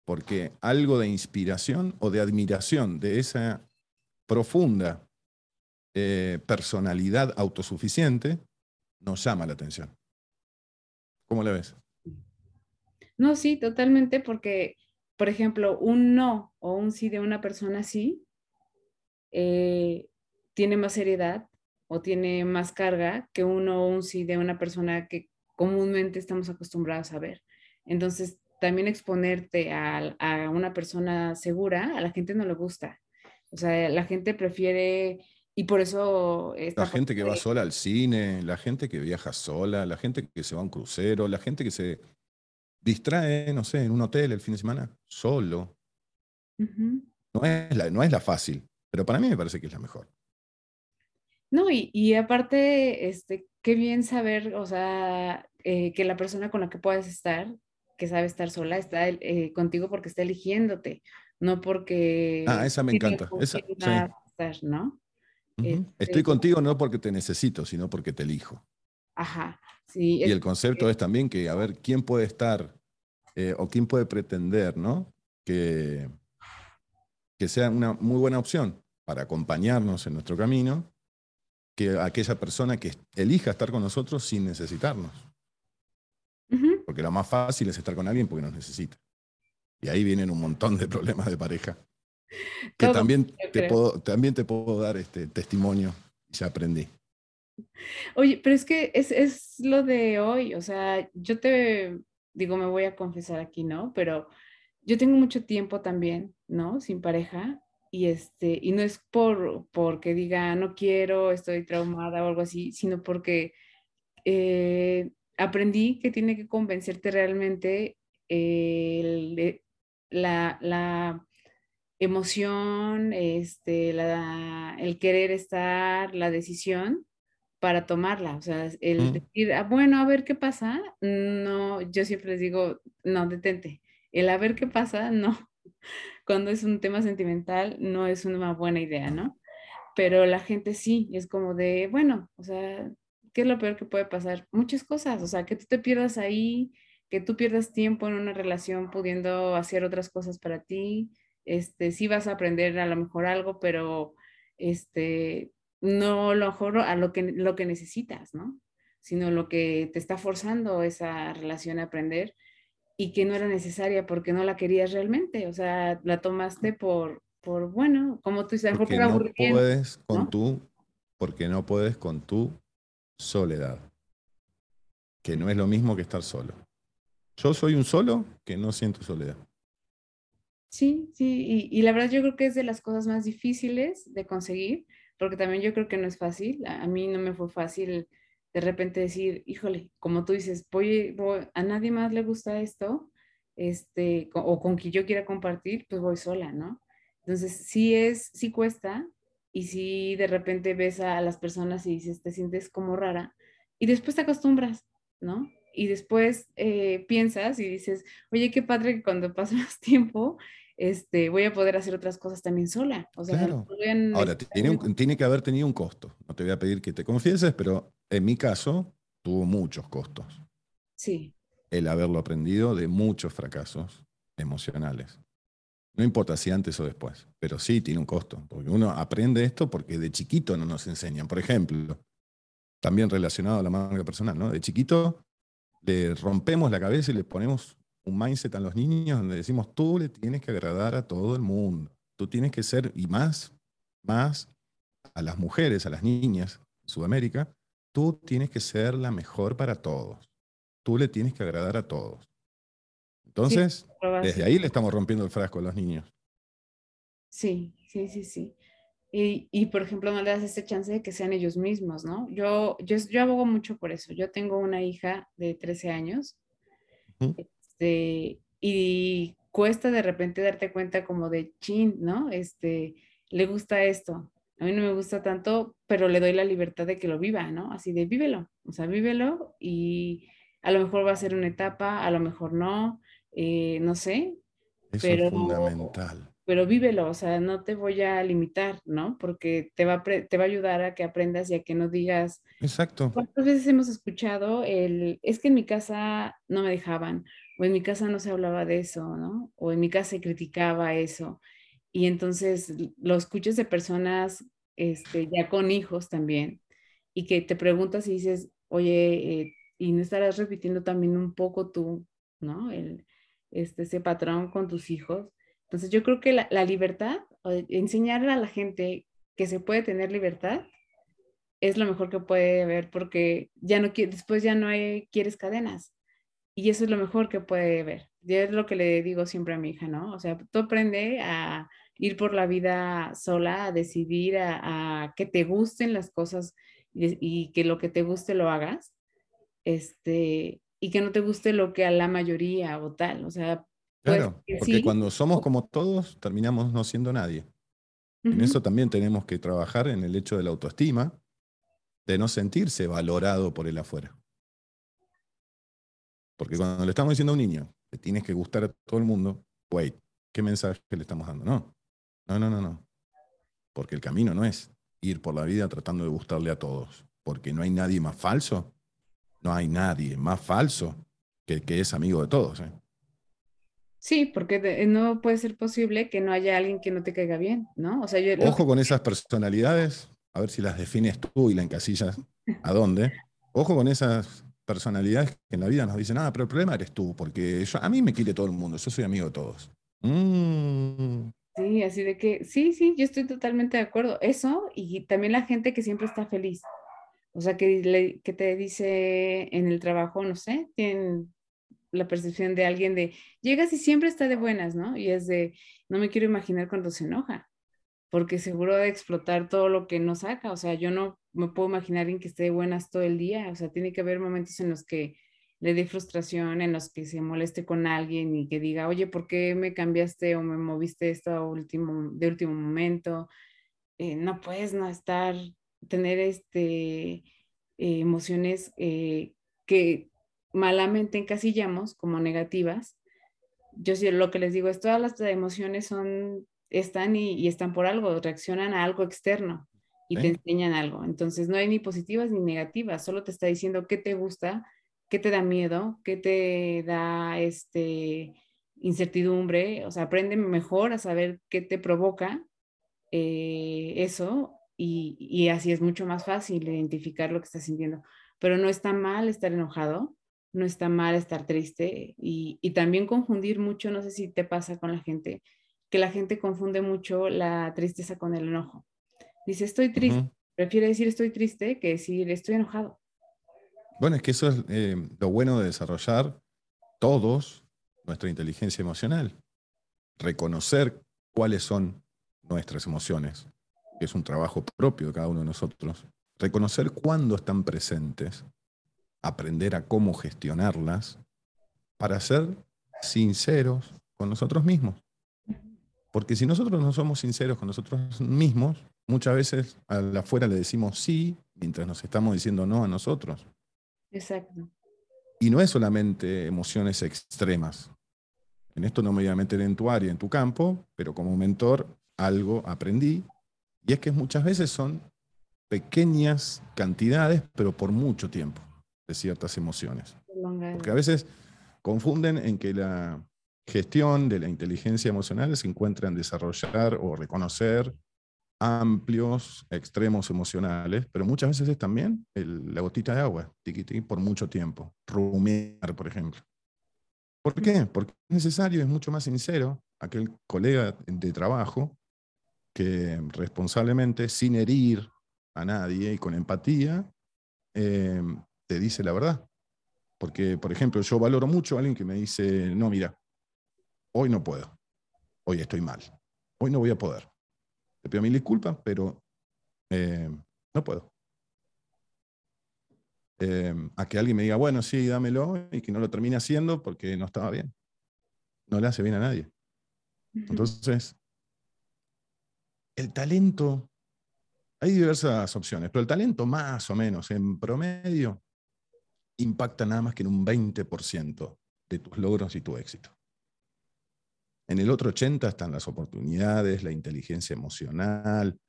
porque algo de inspiración o de admiración de esa profunda eh, personalidad autosuficiente nos llama la atención. ¿Cómo la ves? No, sí, totalmente, porque, por ejemplo, un no o un sí de una persona así eh, tiene más seriedad o tiene más carga que uno o un sí de una persona que comúnmente estamos acostumbrados a ver. Entonces, también exponerte a, una persona segura, a la gente no le gusta. O sea, la gente prefiere, y por eso... La gente que va sola al cine, la gente que viaja sola, la gente que se va a un crucero, la gente que se distrae, no sé, en un hotel el fin de semana, solo. no, es la, no es la fácil, pero para mí me parece que es la mejor. No, y, y aparte, este, qué bien saber, o sea, eh, que la persona con la que puedes estar, que sabe estar sola, está eh, contigo porque está eligiéndote, no porque... Ah, esa me encanta. Esa, ¿no? Estoy este, contigo no porque te necesito, sino porque te elijo. Ajá, sí. Y el concepto es también que, a ver, ¿quién puede estar eh, o quién puede pretender, ¿no? Que, que sea una muy buena opción para acompañarnos en nuestro camino que aquella persona que elija estar con nosotros sin necesitarnos. Porque lo más fácil es estar con alguien porque nos necesita. Y ahí vienen un montón de problemas de pareja. Que también te, puedo, también te puedo dar este testimonio, ya aprendí. Oye, pero es que es, es lo de hoy, o sea, yo te digo, me voy a confesar aquí, ¿no? Pero yo tengo mucho tiempo también, ¿no? Sin pareja y este y no es por porque diga no quiero estoy traumada o algo así sino porque eh, aprendí que tiene que convencerte realmente la, la, emoción este la, el querer estar la decisión para tomarla o sea el decir ah, bueno a ver qué pasa no yo siempre les digo no detente el a ver qué pasa no (laughs) cuando es un tema sentimental no es una buena idea, ¿no? Pero la gente sí, es como de, bueno, o sea, ¿qué es lo peor que puede pasar? Muchas cosas, o sea, que tú te pierdas ahí, que tú pierdas tiempo en una relación pudiendo hacer otras cosas para ti, este, sí vas a aprender a lo mejor algo, pero este, no lo mejor a lo que, lo que necesitas, ¿no? Sino lo que te está forzando esa relación a aprender y que no era necesaria porque no la querías realmente, o sea, la tomaste por, por bueno, como tú dices, porque no puedes con tu, porque no puedes con tu soledad, que no es lo mismo que estar solo. Yo soy un solo que no siento soledad. Sí, sí, y, la verdad yo creo que es de las cosas más difíciles de conseguir, porque también yo creo que no es fácil. A, mí no me fue fácil de repente decir, híjole, como tú dices, voy, a nadie más le gusta esto, este, o con quien yo quiera compartir, pues voy sola, ¿no? Entonces, sí es, sí cuesta, y si de repente ves a, las personas y dices, te sientes como rara, y después te acostumbras, ¿no? Y después eh, piensas y dices, oye, qué padre que cuando pase (laughs) más tiempo, este, voy a poder hacer otras cosas también sola. O sea, claro. Ahora, tiene, tiene, que haber tenido un costo. No te voy a pedir que te confieses, pero en mi caso tuvo muchos costos. Sí. El haberlo aprendido de muchos fracasos emocionales. No importa si antes o después, pero sí tiene un costo, porque uno aprende esto porque de chiquito no nos enseñan. Por ejemplo, también relacionado a la marca personal, ¿no? De chiquito le rompemos la cabeza y le ponemos un mindset a los niños donde decimos, tú le tienes que agradar a todo el mundo, tú tienes que ser, y más, más a las mujeres, a las niñas en Sudamérica, tú tienes que ser la mejor para todos, tú le tienes que agradar a todos. Entonces, desde ahí le estamos rompiendo el frasco a los niños. Sí, sí, sí, sí. Y, y, por ejemplo, no le das ese chance de que sean ellos mismos, ¿no? Yo, yo, yo abogo mucho por eso. Yo tengo una hija de 13 años Este, y cuesta de repente darte cuenta como de chin, ¿no? Este, le gusta esto. A mí no me gusta tanto, pero le doy la libertad de que lo viva, ¿no? Así de vívelo, o sea, vívelo y a lo mejor va a ser una etapa, a lo mejor no, eh, no sé. Eso es fundamental. Pero vívelo, o sea, no te voy a limitar, ¿no? Porque te va, te va a ayudar a que aprendas y a que no digas. Exacto. ¿Cuántas veces hemos escuchado el, es que en mi casa no me dejaban, o en mi casa no se hablaba de eso, ¿no? O en mi casa se criticaba eso. Y entonces lo escuchas de personas este, ya con hijos también, y que te preguntas y dices, oye, eh, y no estarás repitiendo también un poco tú, ¿no? El, este, ese patrón con tus hijos. Entonces yo creo que la, la libertad, enseñar a la gente que se puede tener libertad, es lo mejor que puede haber porque ya no después ya no hay, quieres cadenas. Y eso es lo mejor que puede ver. Y es lo que le digo siempre a mi hija, ¿no? O sea, tú aprende a ir por la vida sola, a decidir, a, que te gusten las cosas y, que lo que te guste lo hagas, este, y que no te guste lo que a la mayoría o tal. O sea, claro, porque cuando somos como todos, terminamos no siendo nadie. En eso también tenemos que trabajar en el hecho de la autoestima, de no sentirse valorado por el afuera. Porque cuando le estamos diciendo a un niño que tienes que gustar a todo el mundo, wait, ¿qué mensaje le estamos dando? No, no, no, no, no. Porque el camino no es ir por la vida tratando de gustarle a todos. Porque no hay nadie más falso. No hay nadie más falso que que es amigo de todos. ¿eh? Sí, porque no puede ser posible que no haya alguien que no te caiga bien, ¿no? O sea, yo, Ojo con esas personalidades, a ver si las defines tú y la encasillas (laughs) a dónde. Ojo con esas personalidades que en la vida nos dicen, ah, pero el problema eres tú, porque a mí me quiere todo el mundo, yo soy amigo de todos. Mm. Sí, así de que, sí, sí, yo estoy totalmente de acuerdo. Eso y también la gente que siempre está feliz. O sea, que, que te dice en el trabajo, no sé, tienen la percepción de alguien de, llegas y siempre está de buenas, ¿no? Y es de, no me quiero imaginar cuando se enoja, porque seguro de explotar todo lo que no saca. O sea, yo no me puedo imaginar en que esté de buenas todo el día. O sea, tiene que haber momentos en los que le dé frustración, en los que se moleste con alguien y que diga, oye, ¿por qué me cambiaste o me moviste esto último, de último momento? Eh, no puedes no estar, tener este, eh, emociones eh, que malamente encasillamos como negativas. Yo sí lo que les digo es, todas las emociones son, están y, están por algo, reaccionan a algo externo y te enseñan algo. Entonces no hay ni positivas ni negativas, solo te está diciendo qué te gusta qué te da miedo, qué te da este, incertidumbre, o sea, aprende mejor a saber qué te provoca eh, eso y, así es mucho más fácil identificar lo que estás sintiendo. Pero no está mal estar enojado, no está mal estar triste y, también confundir mucho, no sé si te pasa con la gente, que la gente confunde mucho la tristeza con el enojo. Dice, estoy triste, prefiere decir estoy triste que decir estoy enojado. Bueno, es que eso es eh, lo bueno de desarrollar todos nuestra inteligencia emocional. Reconocer cuáles son nuestras emociones, que es un trabajo propio de cada uno de nosotros. Reconocer cuándo están presentes, aprender a cómo gestionarlas para ser sinceros con nosotros mismos. Porque si nosotros no somos sinceros con nosotros mismos, muchas veces a la afuera le decimos sí mientras nos estamos diciendo no a nosotros. Exacto. Y no es solamente emociones extremas. En esto no me voy a meter en tu área, en tu campo, pero como mentor algo aprendí. Y es que muchas veces son pequeñas cantidades, pero por mucho tiempo, de ciertas emociones. Porque a veces confunden en que la gestión de la inteligencia emocional se encuentra en desarrollar o reconocer amplios extremos emocionales, pero muchas veces es también la gotita de agua, tiqui, por mucho tiempo. Rumiar, por ejemplo. ¿Por qué? Porque es necesario, es mucho más sincero aquel colega de trabajo que responsablemente, sin herir a nadie y con empatía, eh, te dice la verdad. Porque, por ejemplo, yo valoro mucho a alguien que me dice, no, mira, hoy no puedo, hoy estoy mal, hoy no voy a poder te pido mil disculpas, pero eh, no puedo. eh, a que alguien me diga, bueno, sí, dámelo, y que no lo termine haciendo porque no estaba bien. No le hace bien a nadie. Entonces, el talento, hay diversas opciones, pero el talento más o menos, en promedio, impacta nada más que en un 20% de tus logros y tu éxito. En el otro 80 están las oportunidades, la inteligencia emocional,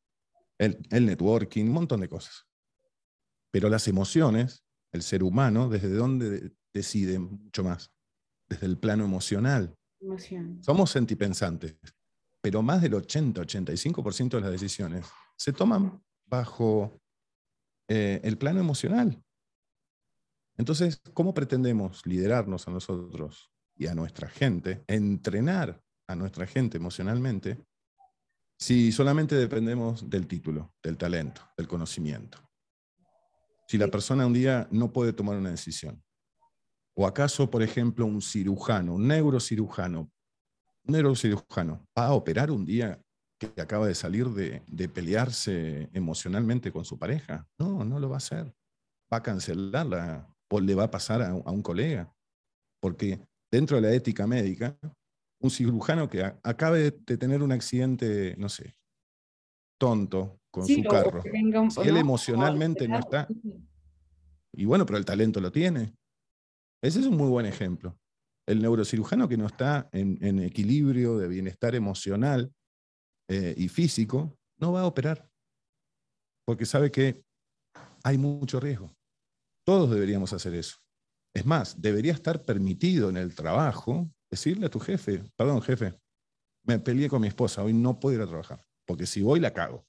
el, el networking, un montón de cosas. Pero las emociones, el ser humano, ¿desde dónde decide mucho más? Desde el plano emocional. Somos sentipensantes, pero más del 80-85% de las decisiones se toman bajo eh, el plano emocional. Entonces, ¿cómo pretendemos liderarnos a nosotros y a nuestra gente, entrenar a nuestra gente emocionalmente, si solamente dependemos del título, del talento, del conocimiento? si la persona un día no puede tomar una decisión? ¿O acaso, por ejemplo, un cirujano, un neurocirujano, un neurocirujano va a operar un día que acaba de salir de, pelearse emocionalmente con su pareja? No, no lo va a hacer. Va a cancelarla o le va a pasar a, un colega. Porque dentro de la ética médica, un cirujano que acabe de tener un accidente, no sé, tonto con su carro. si él emocionalmente no está. Y bueno, pero el talento lo tiene. Ese es un muy buen ejemplo. El neurocirujano que no está en, equilibrio de bienestar emocional eh, y físico, no va a operar. Porque sabe que hay mucho riesgo. Todos deberíamos hacer eso. Es más, debería estar permitido en el trabajo decirle a tu jefe, perdón jefe, me peleé con mi esposa, hoy no puedo ir a trabajar porque si voy la cago.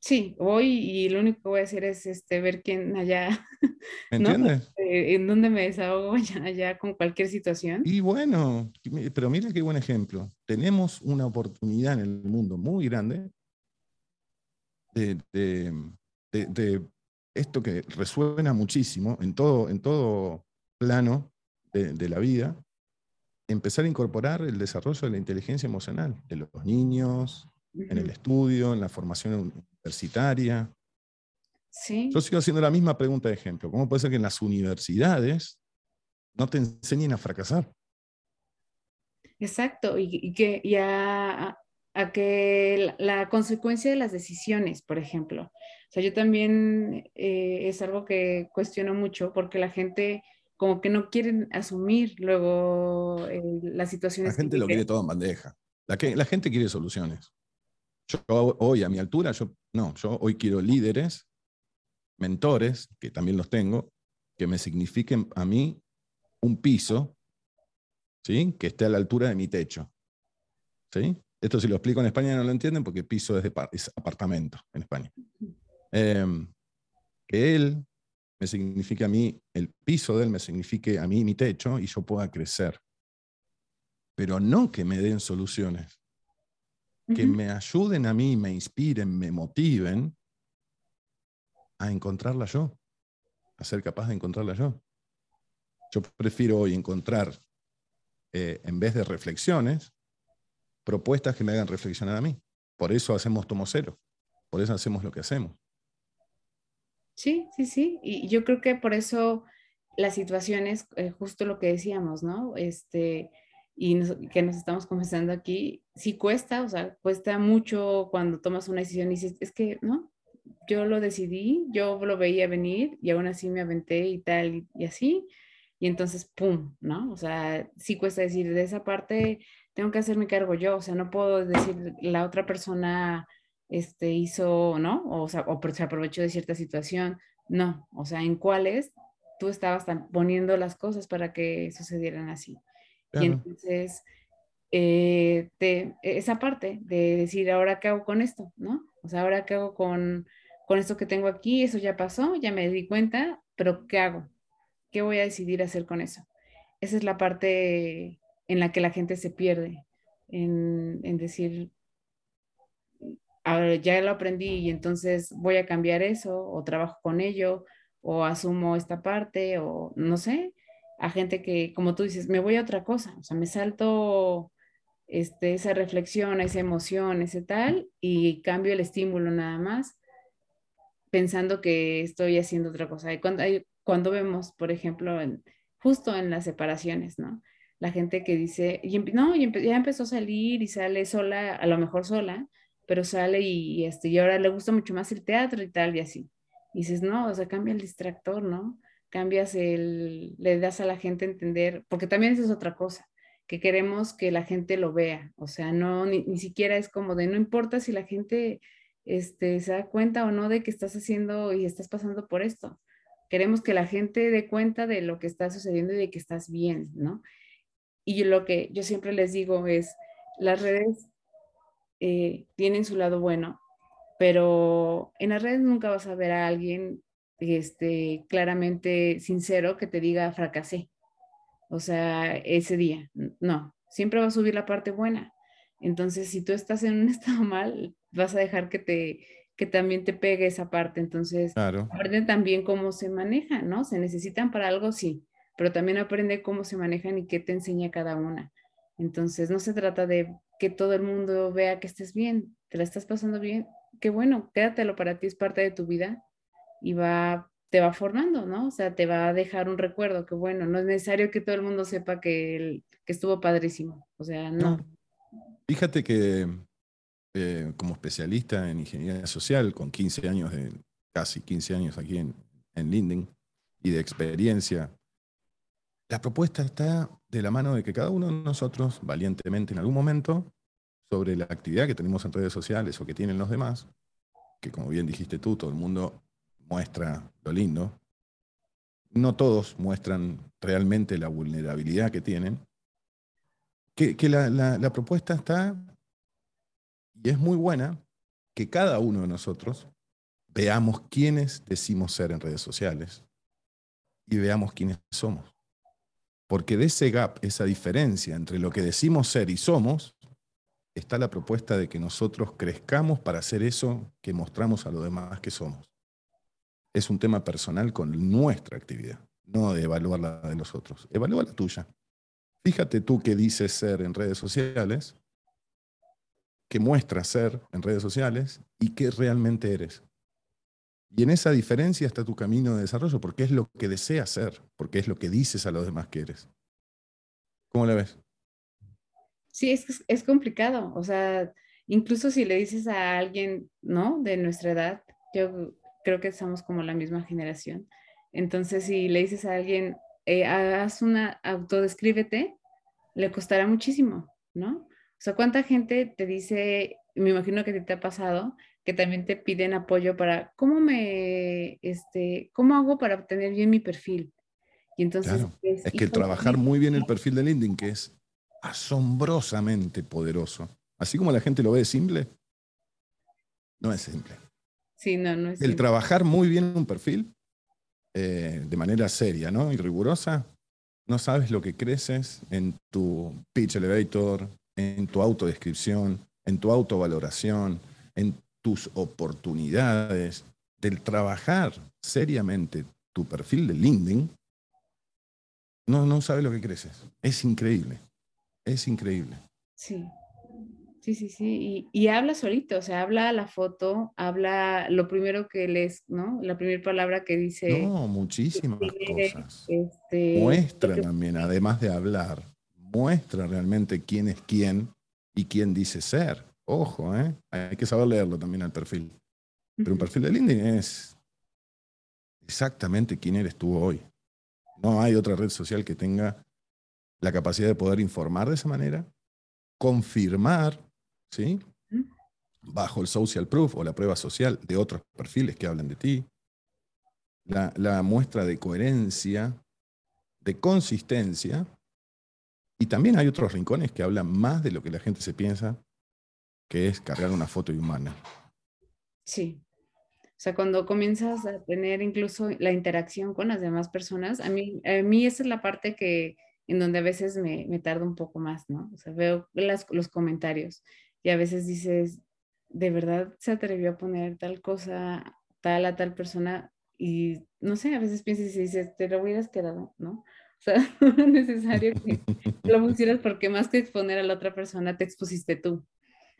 Sí, voy y lo único que voy a hacer es este, ver quién allá, (laughs) ¿Me entiendes? Eh, en dónde me desahogo (laughs) allá, con cualquier situación. Y bueno, pero mira qué buen ejemplo. Tenemos una oportunidad en el mundo muy grande de, de, esto que resuena muchísimo en todo, en todo plano de la vida, empezar a incorporar el desarrollo de la inteligencia emocional de los niños, en el estudio, en la formación universitaria. Sí. Yo sigo haciendo la misma pregunta de ejemplo. ¿Cómo puede ser que en las universidades no te enseñen a fracasar? Exacto, y, que, y a, que la, consecuencia de las decisiones, por ejemplo. O sea, yo también eh, es algo que cuestiono mucho porque la gente como que no quiere asumir luego eh, las situaciones. La gente lo quiere todo en bandeja. La, que, la gente quiere soluciones. Yo hoy a mi altura, yo no, yo hoy quiero líderes, mentores, que también los tengo, que me signifiquen a mí un piso, ¿sí? Que esté a la altura de mi techo. ¿Sí? Esto si lo explico en España no lo entienden porque piso es, de, apartamento en España. Em, que él me signifique a mí, el piso de él me signifique a mí mi techo y yo pueda crecer. Pero no que me den soluciones que me ayuden a mí, me inspiren, me motiven a encontrarla yo, a ser capaz de encontrarla yo. Yo prefiero hoy encontrar, eh, en vez de reflexiones, propuestas que me hagan reflexionar a mí. Por eso hacemos Tomo Cero, por eso hacemos lo que hacemos. Sí, sí, sí. Y yo creo que por eso las situaciones, eh, justo lo que decíamos, ¿no? Este, y que nos estamos confesando aquí, sí cuesta, o sea, cuesta mucho cuando tomas una decisión y dices, es que, ¿no? Yo lo decidí, yo lo veía venir y aún así me aventé y tal y, así, y entonces, ¡pum!, ¿no? O sea, sí cuesta decir, de esa parte tengo que hacerme cargo yo, o sea, no puedo decir la otra persona este, hizo, ¿no? O, sea, o se aprovechó de cierta situación, no, o sea, en cuáles tú estabas poniendo las cosas para que sucedieran así. Y entonces, eh, esa parte de decir, ahora qué hago con esto, ¿no? O sea, ahora qué hago con, con esto que tengo aquí, eso ya pasó, ya me di cuenta, pero ¿qué hago? ¿Qué voy a decidir hacer con eso? Esa es la parte en la que la gente se pierde, en, decir, ya lo aprendí y entonces voy a cambiar eso, o trabajo con ello, o asumo esta parte, o no sé, a gente que, como tú dices, me voy a otra cosa, o sea, me salto este, esa reflexión, esa emoción, ese tal, y cambio el estímulo nada más, pensando que estoy haciendo otra cosa. Y cuando vemos, por ejemplo, justo en las separaciones, ¿no? La gente que dice, no, ya empezó a salir y sale sola, a lo mejor sola, pero sale y, este, y ahora le gusta mucho más el teatro y tal y así. Y dices, no, o sea, cambia el distractor, ¿no? Cambias el, le das a la gente entender, porque también eso es otra cosa, que queremos que la gente lo vea, o sea, no, ni, ni siquiera es como de, no importa si la gente este, se da cuenta o no de que estás haciendo y estás pasando por esto. Queremos que la gente dé cuenta de lo que está sucediendo y de que estás bien, ¿no? Y lo que yo siempre les digo es, las redes eh, tienen su lado bueno, pero en las redes nunca vas a ver a alguien este, claramente sincero que te diga fracasé. O sea, ese día, no, siempre va a subir la parte buena. Entonces, si tú estás en un (laughs) estado mal, vas a dejar que te que también te pegue esa parte. Entonces, aprende también cómo se maneja, ¿no? Se necesitan para algo, sí, pero también aprende cómo se manejan y qué te enseña cada una. Entonces, no se trata de que todo el mundo vea que estés bien, te la estás pasando bien, qué bueno, quédatelo para ti, es parte de tu vida y va, te va formando, ¿no? O sea, te va a dejar un recuerdo, que bueno, no es necesario que todo el mundo sepa que, que estuvo padrísimo, o sea, no. Fíjate que eh, como especialista en ingeniería social, con 15 años, de, casi 15 años aquí en, en Linden, y de experiencia la propuesta está de la mano de que cada uno de nosotros, valientemente en algún momento, sobre la actividad que tenemos en redes sociales o que tienen los demás, que como bien dijiste tú, todo el mundo muestra lo lindo, no todos muestran realmente la vulnerabilidad que tienen, que, la, propuesta está, y es muy buena, que cada uno de nosotros veamos quiénes decimos ser en redes sociales y veamos quiénes somos. Porque de ese gap, esa diferencia entre lo que decimos ser y somos, está la propuesta de que nosotros crezcamos para hacer eso que mostramos a los demás que somos. Es un tema personal con nuestra actividad, no de evaluar la de los otros. Evalúa la tuya. Fíjate tú qué dices ser en redes sociales, qué muestras ser en redes sociales y qué realmente eres. Y en esa diferencia está tu camino de desarrollo, porque es lo que deseas ser, porque es lo que dices a los demás que eres. ¿Cómo la ves? Sí, es, es complicado. O sea, incluso si le dices a alguien, ¿no? De nuestra edad, yo creo que somos como la misma generación. Entonces, si le dices a alguien, eh, haz una, autodescríbete, le costará muchísimo, ¿no? O sea, ¿cuánta gente te dice, me imagino que te ha pasado, que también te piden apoyo para cómo me, este, cómo hago para obtener bien mi perfil. Y entonces es, que trabajar muy bien el perfil de LinkedIn, que es asombrosamente poderoso, así como la gente lo ve simple, no es simple. Sí, no, no es El trabajar muy bien un perfil eh, de manera seria ¿no? y rigurosa, no sabes lo que creces en tu pitch elevator, en tu autodescripción, en tu autovaloración, en tus oportunidades, del trabajar seriamente tu perfil de LinkedIn, no, no sabes lo que creces. Es increíble. Es increíble. Sí. Sí, sí, sí. Y, habla solito, o sea, habla la foto, habla lo primero que lees, ¿no? La primera palabra que dice. No, muchísimas cosas. Este, muestra también, además de hablar, muestra realmente quién es quién y quién dice ser. Ojo, ¿eh? hay que saber leerlo también al perfil. Pero un perfil de LinkedIn es exactamente quién eres tú hoy. No hay otra red social que tenga la capacidad de poder informar de esa manera, confirmar, ¿sí? Bajo el social proof o la prueba social de otros perfiles que hablan de ti. La, la muestra de coherencia, de consistencia. Y también hay otros rincones que hablan más de lo que la gente se piensa que es cargar una foto humana. Sí. O sea, cuando comienzas a tener incluso la interacción con las demás personas, a mí, a mí esa es la parte que, en donde a veces me, me tarda un poco más, ¿no? O sea, veo las, los comentarios y a veces dices, ¿de verdad se atrevió a poner tal cosa, tal a tal persona? Y no sé, a veces piensas y dices, te lo hubieras quedado, ¿no? O sea, (laughs) no es necesario que lo pusieras porque más que exponer a la otra persona, te expusiste tú.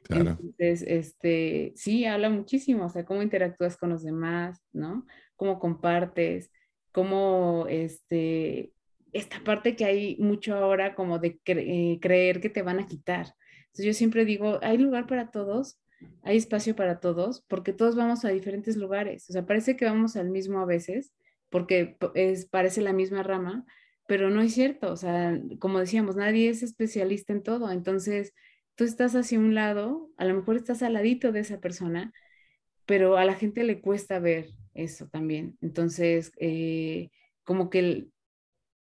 Entonces, este, sí, habla muchísimo, o sea, cómo interactúas con los demás, ¿no? Cómo compartes. como este, esta parte que hay mucho ahora como de eh, creer que te van a quitar. Entonces yo siempre digo, hay lugar para todos, hay espacio para todos, porque todos vamos a diferentes lugares. O sea, parece que vamos al mismo a veces, porque es, parece la misma rama, pero no es cierto. O sea, como decíamos, nadie es especialista en todo. Entonces, tú estás hacia un lado, a lo mejor estás al ladito de esa persona, pero a la gente le cuesta ver eso también. Entonces, eh, como que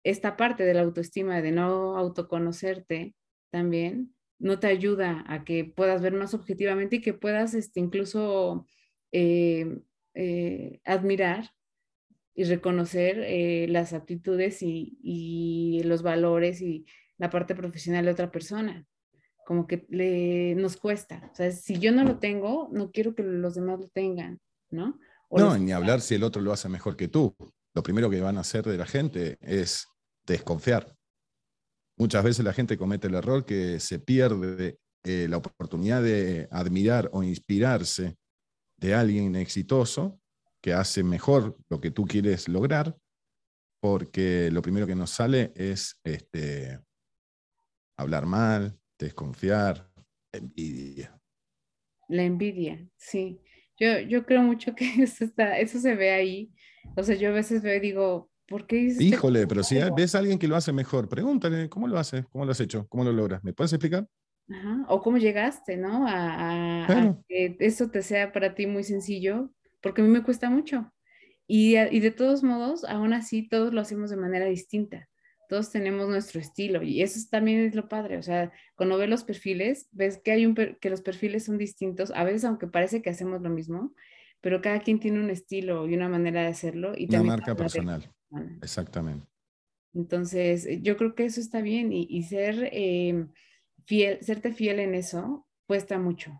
esta parte de la autoestima, de no autoconocerte también, no te ayuda a que puedas ver más objetivamente y que puedas este, incluso eh, eh, admirar y reconocer las aptitudes y, y, los valores y la parte profesional de otra persona como que le, nos cuesta. O sea, si yo no lo tengo, no quiero que los demás lo tengan, ¿no? no, ni hablar si el otro lo hace mejor que tú. Lo primero que van a hacer de la gente es desconfiar. Muchas veces la gente comete el error que se pierde eh, la oportunidad de admirar o inspirarse de alguien exitoso que hace mejor lo que tú quieres lograr, porque lo primero que nos sale es este, hablar mal, desconfiar, envidia. La envidia, sí. Yo, yo creo mucho que (laughs) eso, está, eso se ve ahí. O sea, yo a veces veo y digo, ¿por qué dices Híjole, pero si ves a alguien que lo hace mejor, pregúntale, ¿cómo lo haces? ¿Cómo lo has hecho? ¿Cómo lo logras? ¿Me puedes explicar? Ajá. O cómo llegaste, ¿no? A, que eso te sea para ti muy sencillo, porque a mí me cuesta mucho. Y, y de todos modos, aún así, todos lo hacemos de manera distinta todos tenemos nuestro estilo y eso también es lo padre, o sea, cuando ves los perfiles, ves que hay un que los perfiles son distintos, a veces aunque parece que hacemos lo mismo, pero cada quien tiene un estilo y una manera de hacerlo y una marca personal. Exactamente. Entonces, eh, yo creo que eso está bien y, ser eh, fiel, serte fiel en eso cuesta mucho.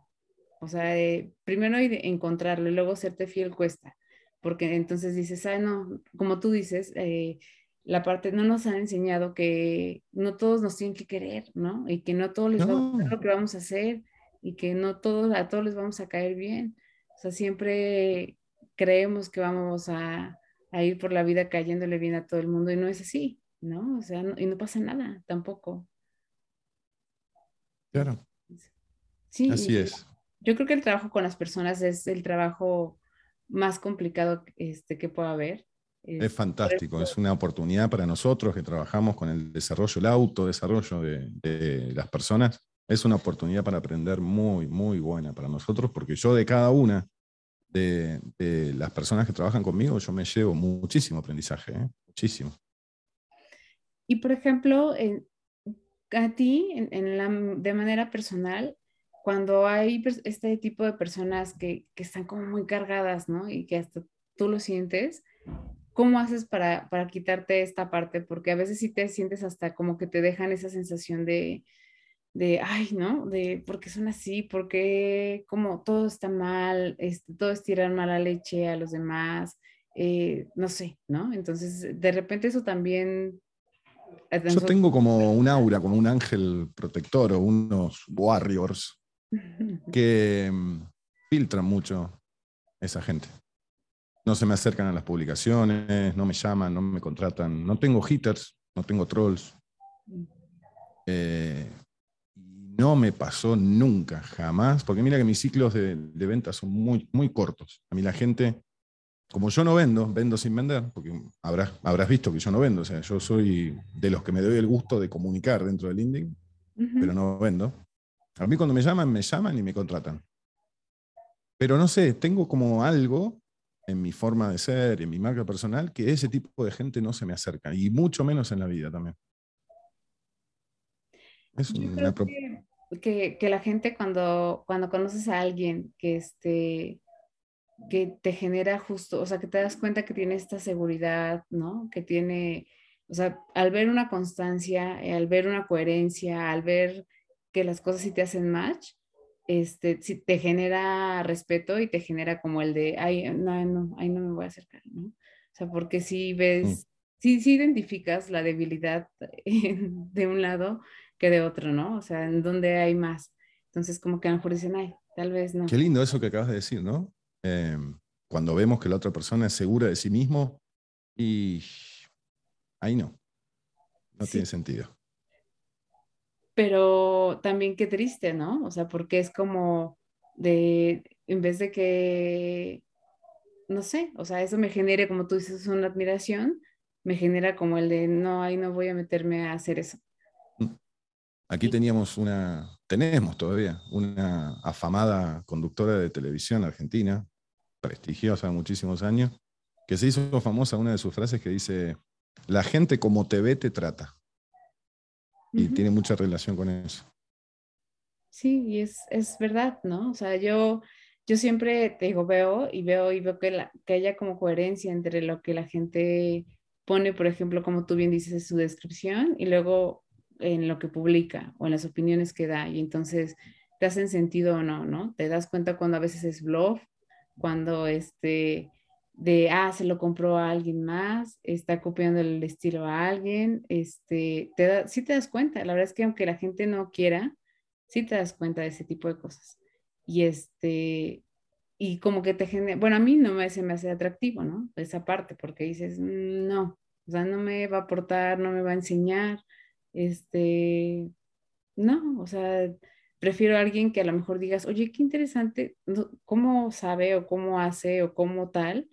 O sea, eh, primero encontrarlo y luego serte fiel cuesta, porque entonces dices, ah, no, como tú dices, eh, la parte, no nos han enseñado que no todos nos tienen que querer, ¿no? Y que no todos les va a gustar lo que vamos a hacer y que no todos, a todos les vamos a caer bien. O sea, siempre creemos que vamos a, ir por la vida cayéndole bien a todo el mundo y no es así, ¿no? O sea, y no pasa nada tampoco. Claro. Sí. Así es. Yo creo que el trabajo con las personas es el trabajo más complicado este, que pueda haber es fantástico, es una oportunidad para nosotros que trabajamos con el desarrollo, el autodesarrollo de, de las personas. Es una oportunidad para aprender muy, muy buena para nosotros, porque yo de cada una de, las personas que trabajan conmigo, yo me llevo muchísimo aprendizaje, ¿eh? muchísimo. Y por ejemplo, a ti, en, la, de manera personal, cuando hay este tipo de personas que, que, están como muy cargadas, ¿no? Y que hasta tú lo sientes, ¿Cómo haces para, para quitarte esta parte? Porque a veces sí te sientes hasta como que te dejan esa sensación de, de ay, ¿no? De por qué son así, por qué como todo está mal, este, todo es tirar mala leche a los demás, eh, no sé, ¿no? Entonces, de repente eso también... Yo tengo como un aura, como un ángel protector o unos warriors (laughs) que mm, filtran mucho esa gente no se me acercan a las publicaciones, no me llaman, no me contratan. No tengo hitters, no tengo trolls. Eh, no me pasó nunca, jamás, porque mira que mis ciclos de, de venta son muy, muy cortos. A mí la gente, como yo no vendo, vendo sin vender, porque habrás, habrás visto que yo no vendo, o sea, yo soy de los que me doy el gusto de comunicar dentro del LinkedIn, pero no vendo. A mí cuando me llaman, me llaman y me contratan. Pero no sé, tengo como algo en mi forma de ser, en mi marca personal, que ese tipo de gente no se me acerca, y mucho menos en la vida también. Es una que, que, la gente cuando, cuando conoces a alguien que, este, que te genera justo, o sea, que te das cuenta que tiene esta seguridad, ¿no? Que tiene, o sea, al ver una constancia, al ver una coherencia, al ver que las cosas sí te hacen match, este, si te genera respeto y te genera como el de, ay, no, no, ahí no me voy a acercar, ¿no? O sea, porque si ves, sí, sí identificas la debilidad (laughs) de un lado que de otro, ¿no? O sea, en donde hay más. Entonces, como que a lo mejor dicen, ay, tal vez no. Qué lindo eso que acabas de decir, ¿no? Em, cuando vemos que la otra persona es segura de sí mismo Y ahí no. No tiene sentido. Pero también qué triste, ¿no? O sea, porque es como de, en vez de que, no sé, o sea, eso me genere, como tú dices, una admiración, me genera como el de, no, ahí no voy a meterme a hacer eso. Mm. Aquí teníamos una, tenemos todavía, una afamada conductora de televisión argentina, prestigiosa muchísimos años, que se hizo famosa una de sus frases que dice, la gente como te ve te trata. Y tiene mucha relación con eso. Sí, y es, es verdad, ¿no? O sea, yo, yo siempre te digo, veo y veo y veo que, la, que haya como coherencia entre lo que la gente pone, por ejemplo, como tú bien dices en su descripción, y luego en lo que publica o en las opiniones que da. Y entonces te hacen sentido o no, ¿no? Te das cuenta cuando a veces es bluff, cuando este de, ah, se lo compró a alguien más, está copiando el estilo a alguien, este, te da, sí te das cuenta, la verdad es que aunque la gente no quiera, sí te das cuenta de ese tipo de cosas. Y este, y como que te genera, bueno, a mí no me, se me hace atractivo, ¿no? Esa parte, porque dices, mm, no, o sea, no me va a aportar, no me va a enseñar, este, no, o sea, prefiero a alguien que a lo mejor digas, oye, qué interesante, cómo sabe o cómo hace o cómo tal,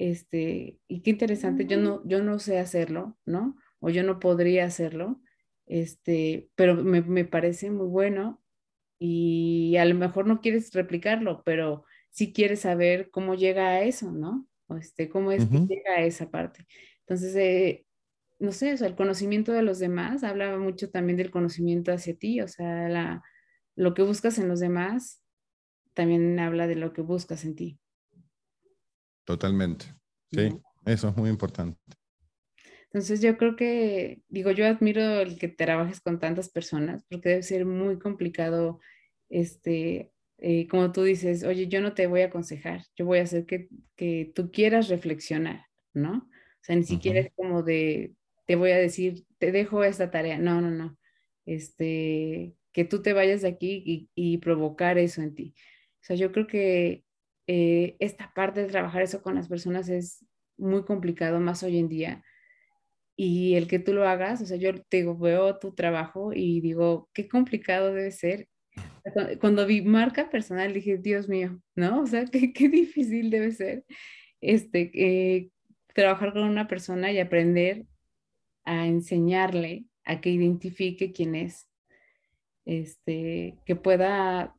este, y qué interesante, yo no, yo no sé hacerlo, ¿no? O yo no podría hacerlo, este, pero me, me parece muy bueno y a lo mejor no quieres replicarlo, pero sí quieres saber cómo llega a eso, ¿no? O este, cómo es que llega a esa parte. Entonces, eh, no sé, o sea, el conocimiento de los demás habla mucho también del conocimiento hacia ti, o sea, la, lo que buscas en los demás también habla de lo que buscas en ti. Totalmente. Sí, eso es muy importante. Entonces yo creo que, digo, yo admiro el que trabajes con tantas personas porque debe ser muy complicado, este, eh, como tú dices, oye, yo no te voy a aconsejar, yo voy a hacer que, que tú quieras reflexionar, ¿no? O sea, ni siquiera es como de, te voy a decir, te dejo esta tarea, no, no, no, este, que tú te vayas de aquí y, y provocar eso en ti. O sea, yo creo que eh, esta parte de trabajar eso con las personas es muy complicado más hoy en día. Y el que tú lo hagas, o sea, yo te veo tu trabajo y digo, qué complicado debe ser. Cuando vi marca personal dije, Dios mío, ¿no? O sea, (laughs) qué, qué difícil debe ser este, eh, trabajar con una persona y aprender a enseñarle a que identifique quién es, este, que pueda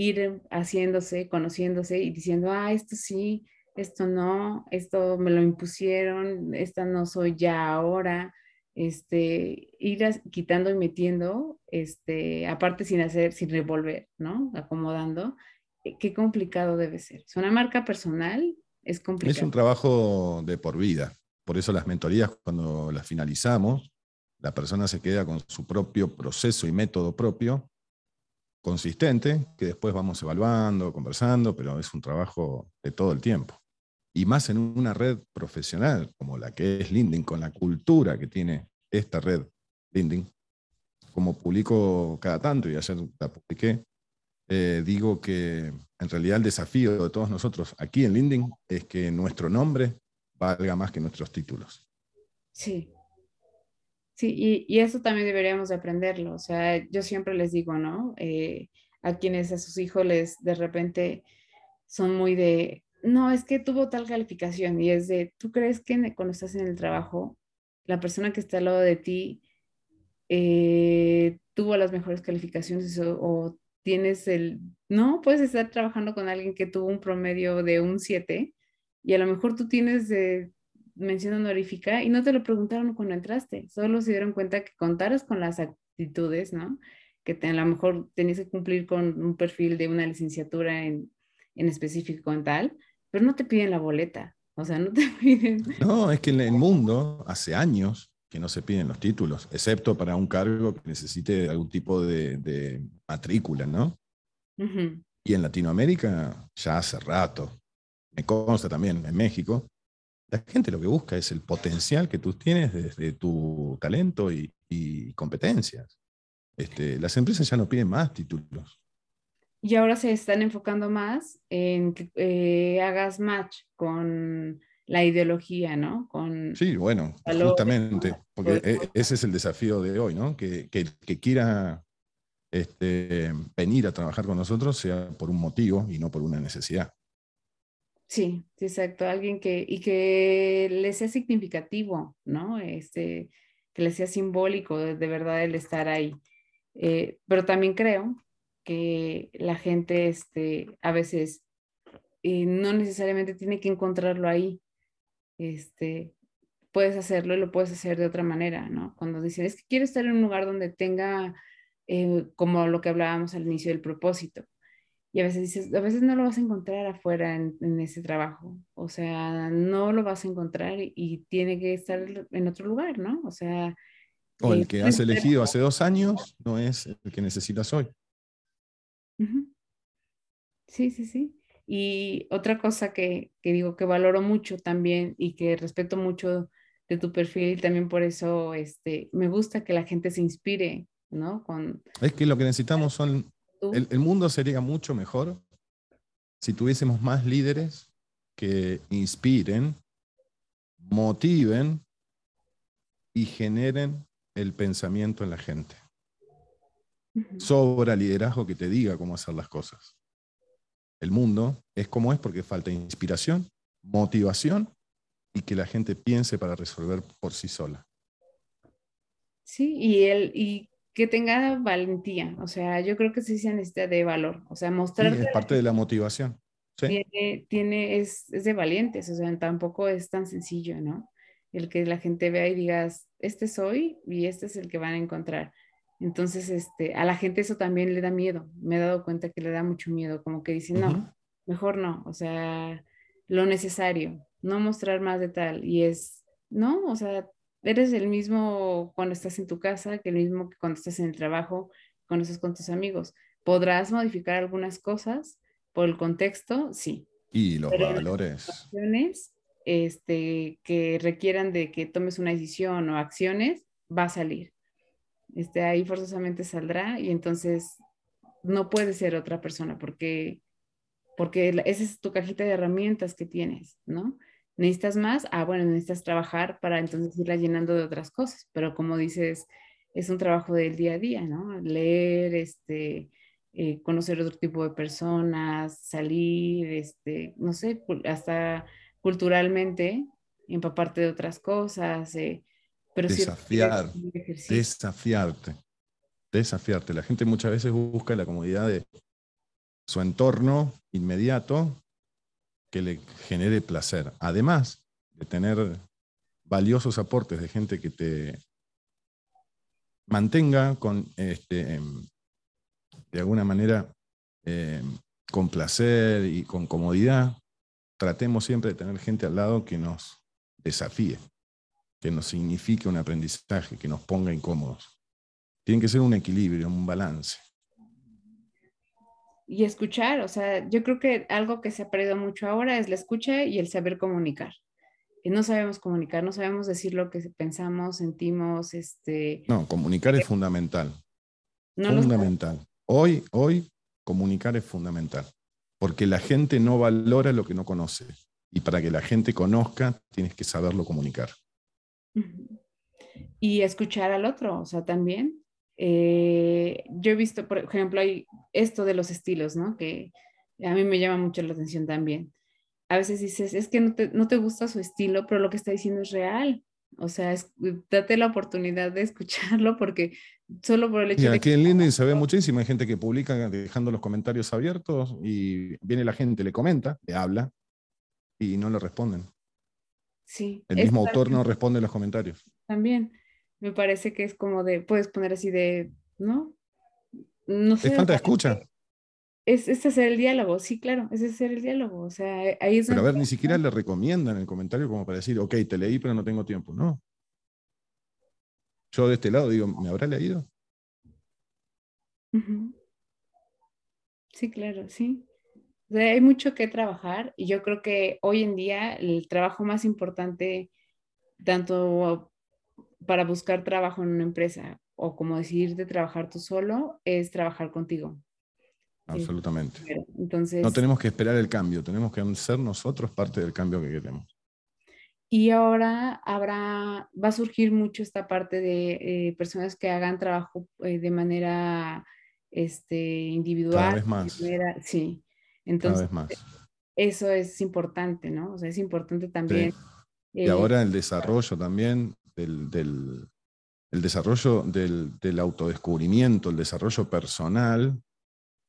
ir haciéndose, conociéndose y diciendo, ah, esto sí, esto no, esto me lo impusieron, esta no soy ya ahora, este, ir quitando y metiendo, este, aparte sin hacer, sin revolver, ¿no? Acomodando, eh, qué complicado debe ser. Es una marca personal, es complicado. Es un trabajo de por vida, por eso las mentorías cuando las finalizamos, la persona se queda con su propio proceso y método propio consistente, que después vamos evaluando, conversando, pero es un trabajo de todo el tiempo. Y más en una red profesional como la que es LinkedIn, con la cultura que tiene esta red LinkedIn, como publico cada tanto y ayer la publiqué, eh, digo que en realidad el desafío de todos nosotros aquí en LinkedIn es que nuestro nombre valga más que nuestros títulos. Sí, Sí, y, eso también deberíamos de aprenderlo. O sea, yo siempre les digo, ¿no? Eh, a quienes a sus hijos les de repente son muy de, no, es que tuvo tal calificación y es de, ¿tú crees que cuando estás en el trabajo, la persona que está al lado de ti eh, tuvo las mejores calificaciones o, o, tienes el, no, puedes estar trabajando con alguien que tuvo un promedio de un 7 y a lo mejor tú tienes de mención honorífica y no te lo preguntaron cuando entraste, solo se dieron cuenta que contaras con las actitudes, ¿no? Que a lo mejor tenías que cumplir con un perfil de una licenciatura en, en específico en tal, pero no te piden la boleta, o sea, no te (laughs) piden... No, es que en el mundo hace años que no se piden los títulos, excepto para un cargo que necesite algún tipo de, de matrícula, ¿no? Y en Latinoamérica ya hace rato, me consta también en México, la gente lo que busca es el potencial que tú tienes desde tu talento y, competencias. Este, las empresas ya no piden más títulos. Y ahora se están enfocando más en que eh, hagas match con la ideología, ¿no? Con sí, bueno, justamente, porque e, ese es el desafío de hoy, ¿no? Que, que, que quiera este, venir a trabajar con nosotros sea por un motivo y no por una necesidad. Sí, exacto, alguien que, y que le sea significativo, ¿no? Este, que le sea simbólico de, verdad el estar ahí. Eh, pero también creo que la gente este, a veces eh, no necesariamente tiene que encontrarlo ahí. Este, puedes hacerlo y lo puedes hacer de otra manera, ¿no? Cuando dicen, es que quiero estar en un lugar donde tenga, eh, como lo que hablábamos al inicio del propósito, y a veces dices, a veces no lo vas a encontrar afuera en, ese trabajo. O sea, no lo vas a encontrar y, tiene que estar en otro lugar, ¿no? O sea. O el que has elegido hace dos años no es el que necesitas hoy. Sí, sí, sí. Y otra cosa que, que, digo que valoro mucho también y que respeto mucho de tu perfil y también por eso este, me gusta que la gente se inspire, ¿no? Con... Es que lo que necesitamos son el, mundo sería mucho mejor si tuviésemos más líderes que inspiren, motiven y generen el pensamiento en la gente. Sobra liderazgo que te diga cómo hacer las cosas. El mundo es como es porque falta inspiración, motivación y que la gente piense para resolver por sí sola. Sí, y, el, y que tenga valentía, o sea, yo creo que sí se necesita de valor, o sea, mostrar... es parte de la motivación. Tiene, tiene es, de valientes, o sea, tampoco es tan sencillo, ¿no? El que la gente vea y digas, este soy y este es el que van a encontrar. Entonces, este, a la gente eso también le da miedo. Me he dado cuenta que le da mucho miedo, como que dicen, no, mejor no, o sea, lo necesario, no mostrar más de tal. Y es, no, o sea, eres el mismo cuando estás en tu casa que el mismo que cuando estás en el trabajo, cuando estás con tus amigos. ¿Podrás modificar algunas cosas por el contexto? Sí. Y los valores. este, que requieran de que tomes una decisión o acciones, va a salir. Este, ahí forzosamente saldrá y entonces no puede ser otra persona porque, porque esa es tu cajita de herramientas que tienes, ¿no? ¿Necesitas más? Ah, bueno, necesitas trabajar para entonces irla llenando de otras cosas, pero como dices, es un trabajo del día a día, ¿no? Leer, este, eh, conocer otro tipo de personas, salir, este, no sé, hasta culturalmente, empaparte de otras cosas, eh, pero desafiar, desafiarte, desafiarte. La gente muchas veces busca la comodidad de su entorno inmediato que le genere placer. Además de tener valiosos aportes de gente que te mantenga con, este, em, de alguna manera, em, con placer y con comodidad, tratemos siempre de tener gente al lado que nos desafíe, que nos signifique un aprendizaje, que nos ponga incómodos. Tiene que ser un equilibrio, un balance y escuchar, o sea, yo creo que algo que se ha perdido mucho ahora es la escucha y el saber comunicar. Y no sabemos comunicar, no sabemos decir lo que pensamos, sentimos, este... No, comunicar es fundamental. fundamental. Hoy, hoy, comunicar es fundamental, porque la gente no valora lo que no conoce. Y para que la gente conozca, tienes que saberlo comunicar. Y escuchar al otro, o sea, también. Eh, yo he visto, por ejemplo, hay esto de los estilos, ¿no? Que a mí me llama mucho la atención también. A veces dices, es que no te, no te gusta su estilo, pero lo que está diciendo es real. O sea, date la oportunidad de escucharlo porque solo por el hecho y de aquí en LinkedIn se ve muchísimo, hay gente que publica dejando los comentarios abiertos y viene la gente, le comenta, le habla y no le responden. Sí. El mismo autor no responde los comentarios. También me parece que es como de, puedes poner así de, ¿no? No sé. Es falta de escucha. Es, es, hacer el diálogo, sí, claro, es hacer el diálogo. O sea, ahí es Pero a ver, ni siquiera le recomiendan el comentario como para decir, ok, te leí, pero no tengo tiempo. No. Yo de este lado digo, ¿me habrá leído? Sí, claro, sí. hay mucho que trabajar y yo creo que hoy en día el trabajo más importante, tanto para buscar trabajo en una empresa o como decidirte trabajar tú solo, es trabajar contigo. Absolutamente. Entonces, no tenemos que esperar el cambio, tenemos que ser nosotros parte del cambio que queremos. Y ahora habrá, va a surgir mucho esta parte de eh, personas que hagan trabajo eh, de manera este, individual. Cada vez más. sí. Entonces, Cada vez más. eso es importante, ¿no? O sea, es importante también. y eh, ahora el desarrollo también del, del el desarrollo del, del, autodescubrimiento, el desarrollo personal,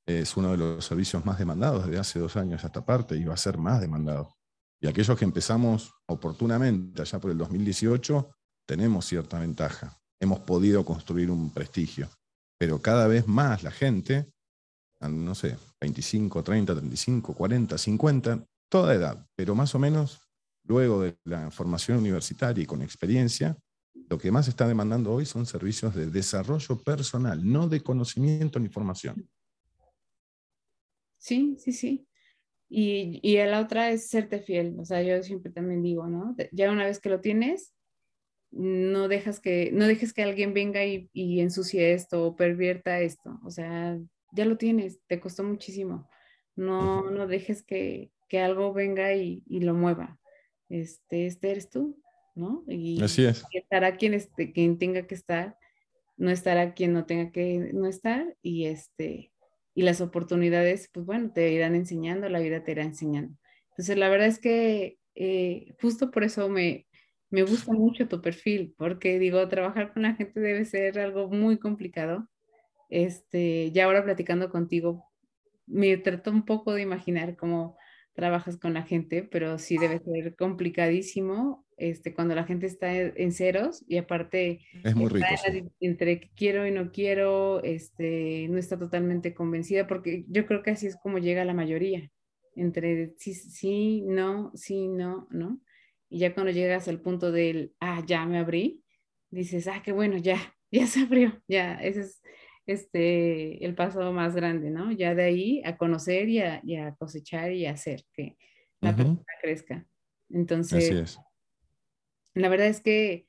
es uno de los servicios más demandados desde hace dos años a esta parte y va a ser más demandado. Y aquellos que empezamos oportunamente allá por el 2018, tenemos cierta ventaja. Hemos podido construir un prestigio. Pero cada vez más la gente, no sé, 25, 30, 35, 40, 50, toda edad, pero más o menos luego de la formación universitaria y con experiencia, lo que más está demandando hoy son servicios de desarrollo personal, no de conocimiento ni formación. Sí, sí, sí. Y, y la otra es serte fiel. O sea, yo siempre también digo, ¿no? Ya una vez que lo tienes, no dejas que, no dejes que alguien venga y, y ensucie esto o pervierta esto. O sea, ya lo tienes, te costó muchísimo. No, no dejes que, que algo venga y, y, lo mueva. Este, este eres tú, ¿no? Y, Así es. Y estará quien, este, quien tenga que estar, no estará quien no tenga que no estar y este y las oportunidades, pues bueno, te irán enseñando, la vida te irá enseñando. Entonces, la verdad es que eh, justo por eso me, me gusta mucho tu perfil, porque digo, trabajar con la gente debe ser algo muy complicado. Este, ya ahora platicando contigo, me trato un poco de imaginar cómo trabajas con la gente, pero sí debe ser complicadísimo este, cuando la gente está en ceros y aparte es muy rico, sí. entre quiero y no quiero, este, no está totalmente convencida, porque yo creo que así es como llega la mayoría, entre sí, sí, no, sí, no, ¿no? Y ya cuando llegas al punto del, ah, ya me abrí, dices, ah, qué bueno, ya, (laughs) ya se abrió, ya, ese es este, el paso más grande, ¿no? Ya de ahí a conocer y a, y a cosechar y a hacer que la uh -huh. persona crezca. Entonces, Así es. la verdad es que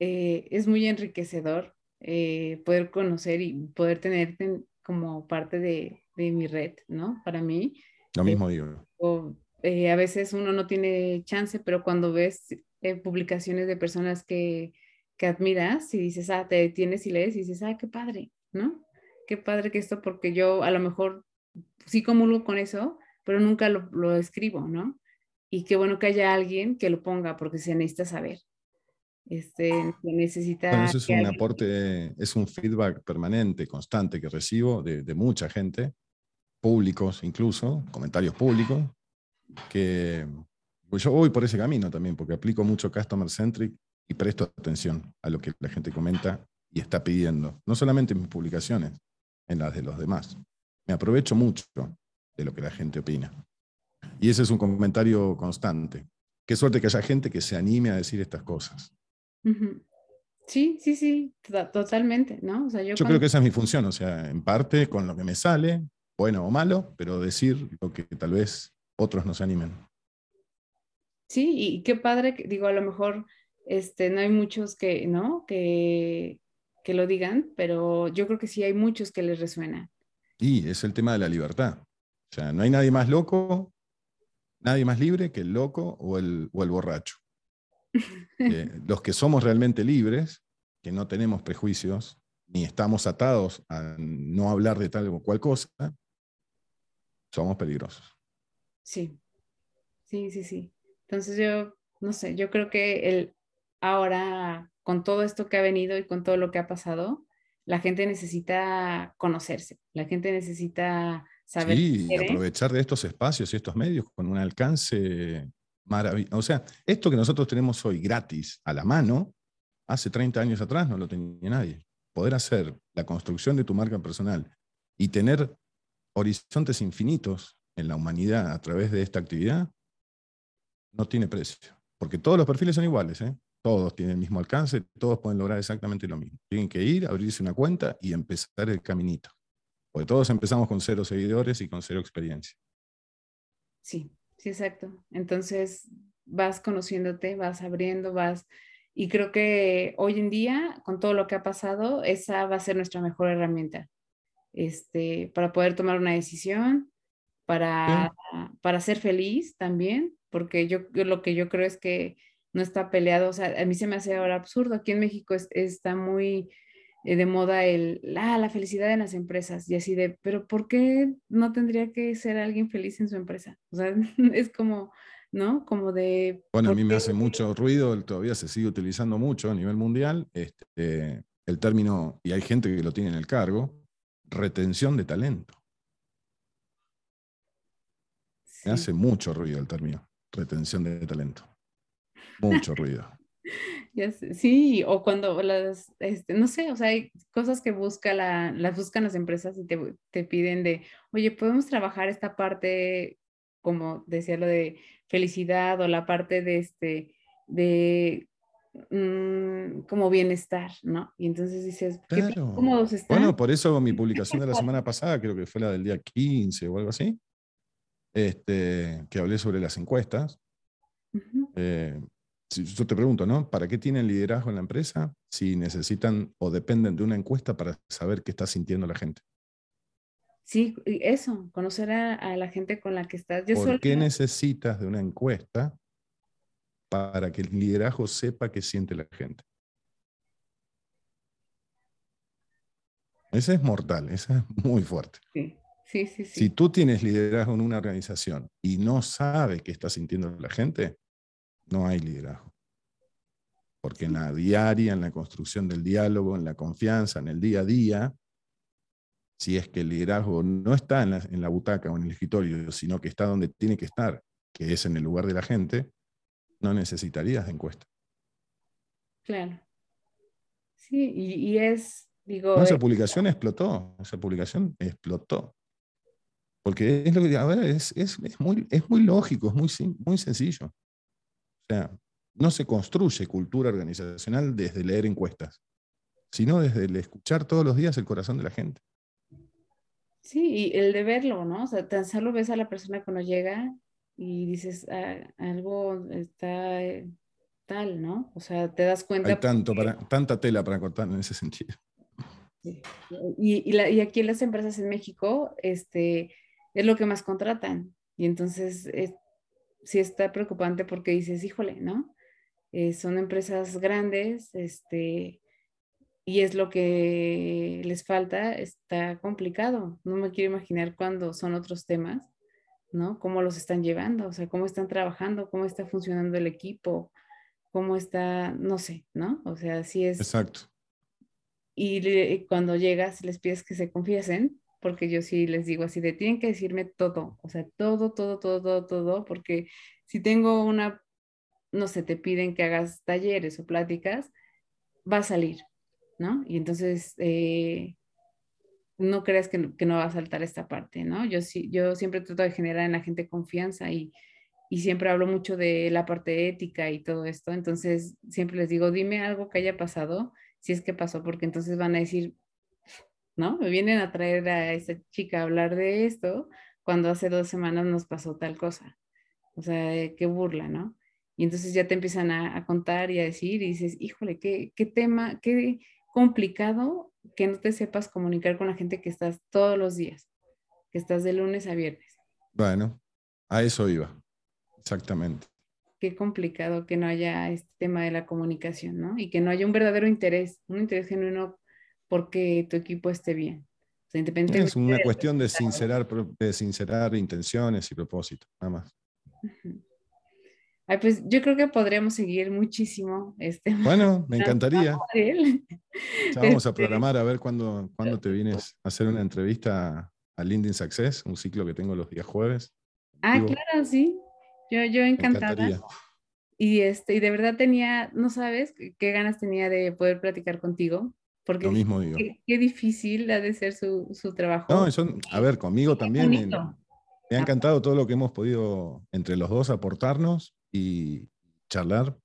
eh, es muy enriquecedor eh, poder conocer y poder tenerte como parte de, de, mi red, ¿no? Para mí. Lo mismo digo. O, eh, a veces uno no tiene chance, pero cuando ves eh, publicaciones de personas que, que admiras y dices, ah, te detienes y lees y dices, ah, qué padre, ¿no? Qué padre que esto, porque yo a lo mejor sí comulgo con eso, pero nunca lo, lo escribo, ¿no? Y qué bueno que haya alguien que lo ponga, porque se necesita saber. Este, se necesita. Bueno, eso es un alguien... aporte, es un feedback permanente, constante que recibo de, de, mucha gente, públicos incluso, comentarios públicos, que pues yo voy por ese camino también, porque aplico mucho Customer Centric y presto atención a lo que la gente comenta y está pidiendo, no solamente en mis publicaciones, en las de los demás. Me aprovecho mucho de lo que la gente opina. Y ese es un comentario constante. Qué suerte que haya gente que se anime a decir estas cosas. Sí, sí, sí, totalmente, ¿no? O sea, yo, yo cuando... creo que esa es mi función, o sea, en parte con lo que me sale, bueno o malo, pero decir lo que tal vez otros no se animen. Sí, y qué padre, digo, a lo mejor este, no hay muchos que, ¿no? Que, que lo digan, pero yo creo que sí hay muchos que les resuena. Y es el tema de la libertad. O sea, no hay nadie más loco, nadie más libre que el loco o el, o el borracho. (laughs) eh, los que somos realmente libres, que no tenemos prejuicios, ni estamos atados a no hablar de tal o cual cosa, somos peligrosos. Sí, sí, sí, sí. Entonces yo, no sé, yo creo que el, ahora con todo esto que ha venido y con todo lo que ha pasado, la gente necesita conocerse, la gente necesita saber. Sí, aprovechar de estos espacios y estos medios con un alcance maravilloso. O sea, esto que nosotros tenemos hoy gratis a la mano, hace 30 años atrás no lo tenía nadie. Poder hacer la construcción de tu marca personal y tener horizontes infinitos en la humanidad a través de esta actividad, no tiene precio. Porque todos los perfiles son iguales, ¿eh? Todos tienen el mismo alcance, todos pueden lograr exactamente lo mismo. Tienen que ir, abrirse una cuenta y empezar el caminito. Porque todos empezamos con cero seguidores y con cero experiencia. Sí, sí, exacto. Entonces vas conociéndote, vas abriendo, vas... Y creo que hoy en día, con todo lo que ha pasado, esa va a ser nuestra mejor herramienta este, para poder tomar una decisión, para, sí. para ser feliz también, porque yo lo que yo creo es que no está peleado. O sea, a mí se me hace ahora absurdo. Aquí en México está muy eh, de moda el, ah, la felicidad en las empresas y así de, pero ¿por qué no tendría que ser alguien feliz en su empresa? O sea, (laughs) es como, ¿no? Como de... Bueno, a mí me hace mucho ruido, todavía se sigue utilizando mucho a nivel mundial, este, el término, y hay gente que lo tiene en el cargo, retención de talento. Me hace mucho ruido el término, retención de talento. Mucho ruido. (laughs) sí, o cuando las, este, no sé, o sea, hay cosas que busca la, las buscan las empresas y te, te piden de, oye, podemos trabajar esta parte, como decía lo de felicidad o la parte de este, de mm, como bienestar, ¿no? Y entonces dices, ¿qué cómodos están? Bueno, por eso mi (laughs) publicación de la semana pasada, creo que fue la del día 15 o algo así, este, que hablé sobre las encuestas yo te pregunto, ¿no? ¿Para qué tienen liderazgo en la empresa si necesitan o dependen de una encuesta para saber qué está sintiendo la gente? Sí, eso, conocer a, la gente con la que estás. ¿Por qué necesitas de una encuesta para que el liderazgo sepa qué siente la gente? Ese es mortal, ese es muy fuerte. Sí, sí, sí, Si tú tienes liderazgo en una organización y no sabes qué está sintiendo la gente, no hay liderazgo. Porque en la diaria, en la construcción del diálogo, en la confianza, en el día a día, si es que el liderazgo no está en la, butaca o en el escritorio, sino que está donde tiene que estar, que es en el lugar de la gente, no necesitarías de encuesta. Claro. Sí, y, es, digo... esa eh, publicación explotó, esa publicación explotó. Porque es lo que, a ver, es, muy, es muy lógico, es muy, muy sencillo. Sea, no se construye cultura organizacional desde leer encuestas, sino desde el escuchar todos los días el corazón de la gente. Sí, y el de verlo, ¿no? O sea, tan solo ves a la persona cuando llega y dices, ah, algo está eh, tal, ¿no? O sea, te das cuenta. Hay tanto para, tanta tela para cortar en ese sentido. Y, y, aquí en las empresas en México, este, es lo que más contratan. Y entonces sí está preocupante porque dices, híjole, ¿no? Eh, son empresas grandes, este, y es lo que les falta, está complicado. No me quiero imaginar cuándo son otros temas, ¿no? Cómo los están llevando, o sea, cómo están trabajando, cómo está funcionando el equipo, cómo está, no sé, ¿no? O sea, sí es. Exacto. Y cuando llegas, les pides que se confiesen, porque yo sí les digo así de, tienen que decirme todo, o sea, todo, todo, todo, todo, todo, porque si tengo una, no sé, te piden que hagas talleres o pláticas, va a salir, ¿no? Y entonces, eh, no creas que, no va a saltar esta parte, ¿no? Yo, sí, yo siempre trato de generar en la gente confianza y, y siempre hablo mucho de la parte ética y todo esto, entonces siempre les digo, dime algo que haya pasado, si es que pasó, porque entonces van a decir, ¿no? Me vienen a traer a esa chica a hablar de esto cuando hace dos semanas nos pasó tal cosa. O sea, eh, qué burla, ¿no? Y entonces ya te empiezan a, contar y a decir y dices, híjole, qué, qué tema, qué complicado que no te sepas comunicar con la gente que estás todos los días, que estás de lunes a viernes. Bueno, a eso iba, exactamente. Qué complicado que no haya este tema de la comunicación, ¿no? Y que no haya un verdadero interés, un interés genuino porque tu equipo esté bien. es una cuestión de sincerar, de sincerar intenciones y propósitos, nada más. Ay, pues yo creo que podríamos seguir muchísimo. Este, (laughs) bueno, me encantaría. Ya vamos a este programar a ver cuándo, cuándo te vienes a hacer una entrevista a LinkedIn Success, un ciclo que tengo los días jueves. Ah, claro, sí. Yo, yo encantada. Y, este, y de verdad tenía, no sabes qué ganas tenía de poder platicar contigo, porque Lo mismo digo. Qué, difícil ha de ser su, su trabajo. No, eso, a ver, conmigo también. me ha ah. encantado todo lo que hemos podido entre los dos aportarnos y charlar.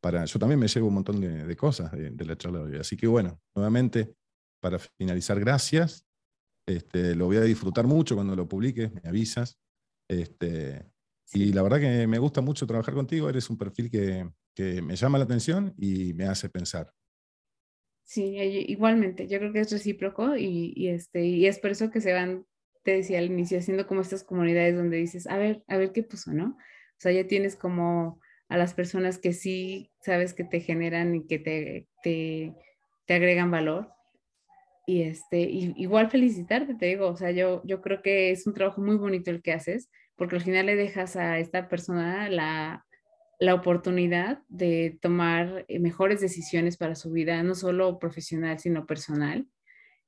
Para, yo también me llevo un montón de, cosas de, la charla de hoy. Así que bueno, nuevamente, para finalizar, gracias. Este, lo voy a disfrutar mucho cuando lo publiques, me avisas. Este, Y la verdad que me gusta mucho trabajar contigo, eres un perfil que, que me llama la atención y me hace pensar. Sí, igualmente, yo creo que es recíproco y, este, y es por eso que se van, te decía al inicio, haciendo como estas comunidades donde dices, a ver, a ver qué puso, ¿no? O sea, ya tienes como a las personas que sí sabes que te generan y que te, te, te agregan valor. Y este, igual felicitarte, te digo, o sea, yo, yo creo que es un trabajo muy bonito el que haces, porque al final le dejas a esta persona la, la oportunidad de tomar eh, mejores decisiones para su vida, no solo profesional, sino personal.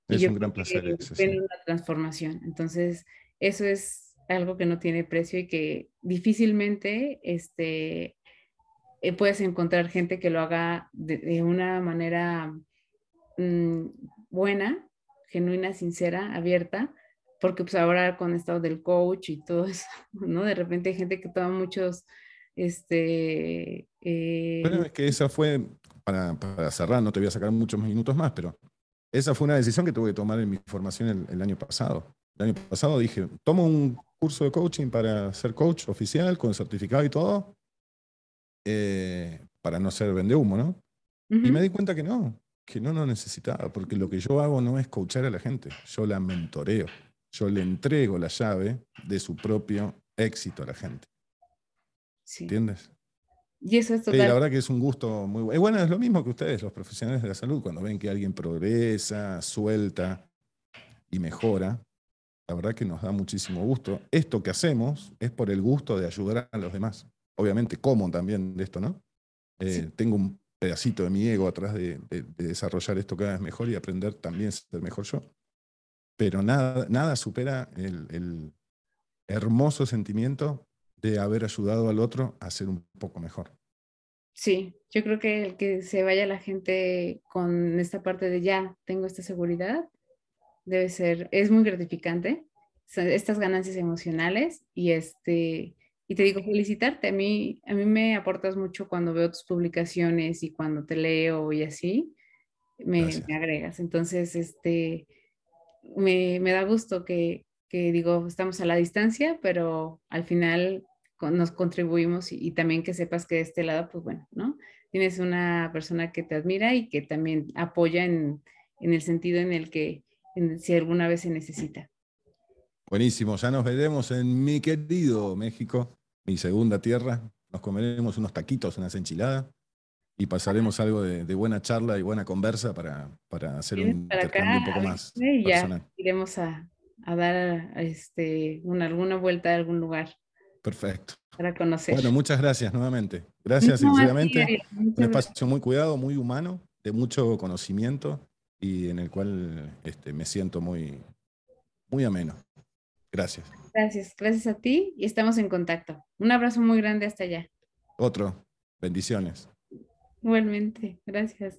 Es un gran placer. Eso, una transformación. Entonces, eso es algo que no tiene precio y que difícilmente este, eh, puedes encontrar gente que lo haga de, una manera mm, buena, genuina, sincera, abierta, porque pues ahora con estado del coach y todo eso, (laughs) ¿no? De repente hay gente que toma muchos este, bueno, eh, es que esa fue, para, cerrar, no te voy a sacar muchos minutos más, pero esa fue una decisión que tuve que tomar en mi formación el, año pasado. El año pasado dije, tomo un curso de coaching para ser coach oficial, con certificado y todo, eh, para no ser vende humo, ¿no? Y me di cuenta que no, que no lo necesitaba, porque lo que yo hago no es coachar a la gente, yo la mentoreo, yo le entrego la llave de su propio éxito a la gente. ¿Entiendes? Y eso es total. la verdad que es un gusto muy bueno. Bueno, es lo mismo que ustedes, los profesionales de la salud, cuando ven que alguien progresa, suelta y mejora. La verdad que nos da muchísimo gusto. Esto que hacemos es por el gusto de ayudar a los demás. Obviamente, como también de esto, ¿no? Eh, tengo un pedacito de mi ego atrás de, desarrollar esto cada vez mejor y aprender también a ser mejor yo. Pero nada, nada supera el, el hermoso sentimiento de haber ayudado al otro a ser un poco mejor. Sí, yo creo que el que se vaya la gente con esta parte de ya tengo esta seguridad debe ser, es muy gratificante, estas ganancias emocionales y este, y te digo, felicitarte, a mí, a mí me aportas mucho cuando veo tus publicaciones y cuando te leo y así, me, me agregas. Entonces, este, me, me da gusto que, que digo, estamos a la distancia, pero al final nos contribuimos y, también que sepas que de este lado, pues bueno, ¿no? Tienes una persona que te admira y que también apoya en, el sentido en el que si alguna vez se necesita. Buenísimo, ya nos veremos en mi querido México, mi segunda tierra. Nos comeremos unos taquitos, unas enchiladas y pasaremos algo de, buena charla y buena conversa para, hacer un intercambio un poco más. Y ya iremos a, dar este, una, alguna vuelta a algún lugar. Perfecto. Para conocer. Bueno, muchas gracias nuevamente. Gracias, sinceramente. Un espacio muy cuidado, muy humano, de mucho conocimiento y en el cual este, me siento muy, muy ameno. Gracias. Gracias, gracias a ti y estamos en contacto. Un abrazo muy grande hasta allá. Otro. Bendiciones. Igualmente, gracias.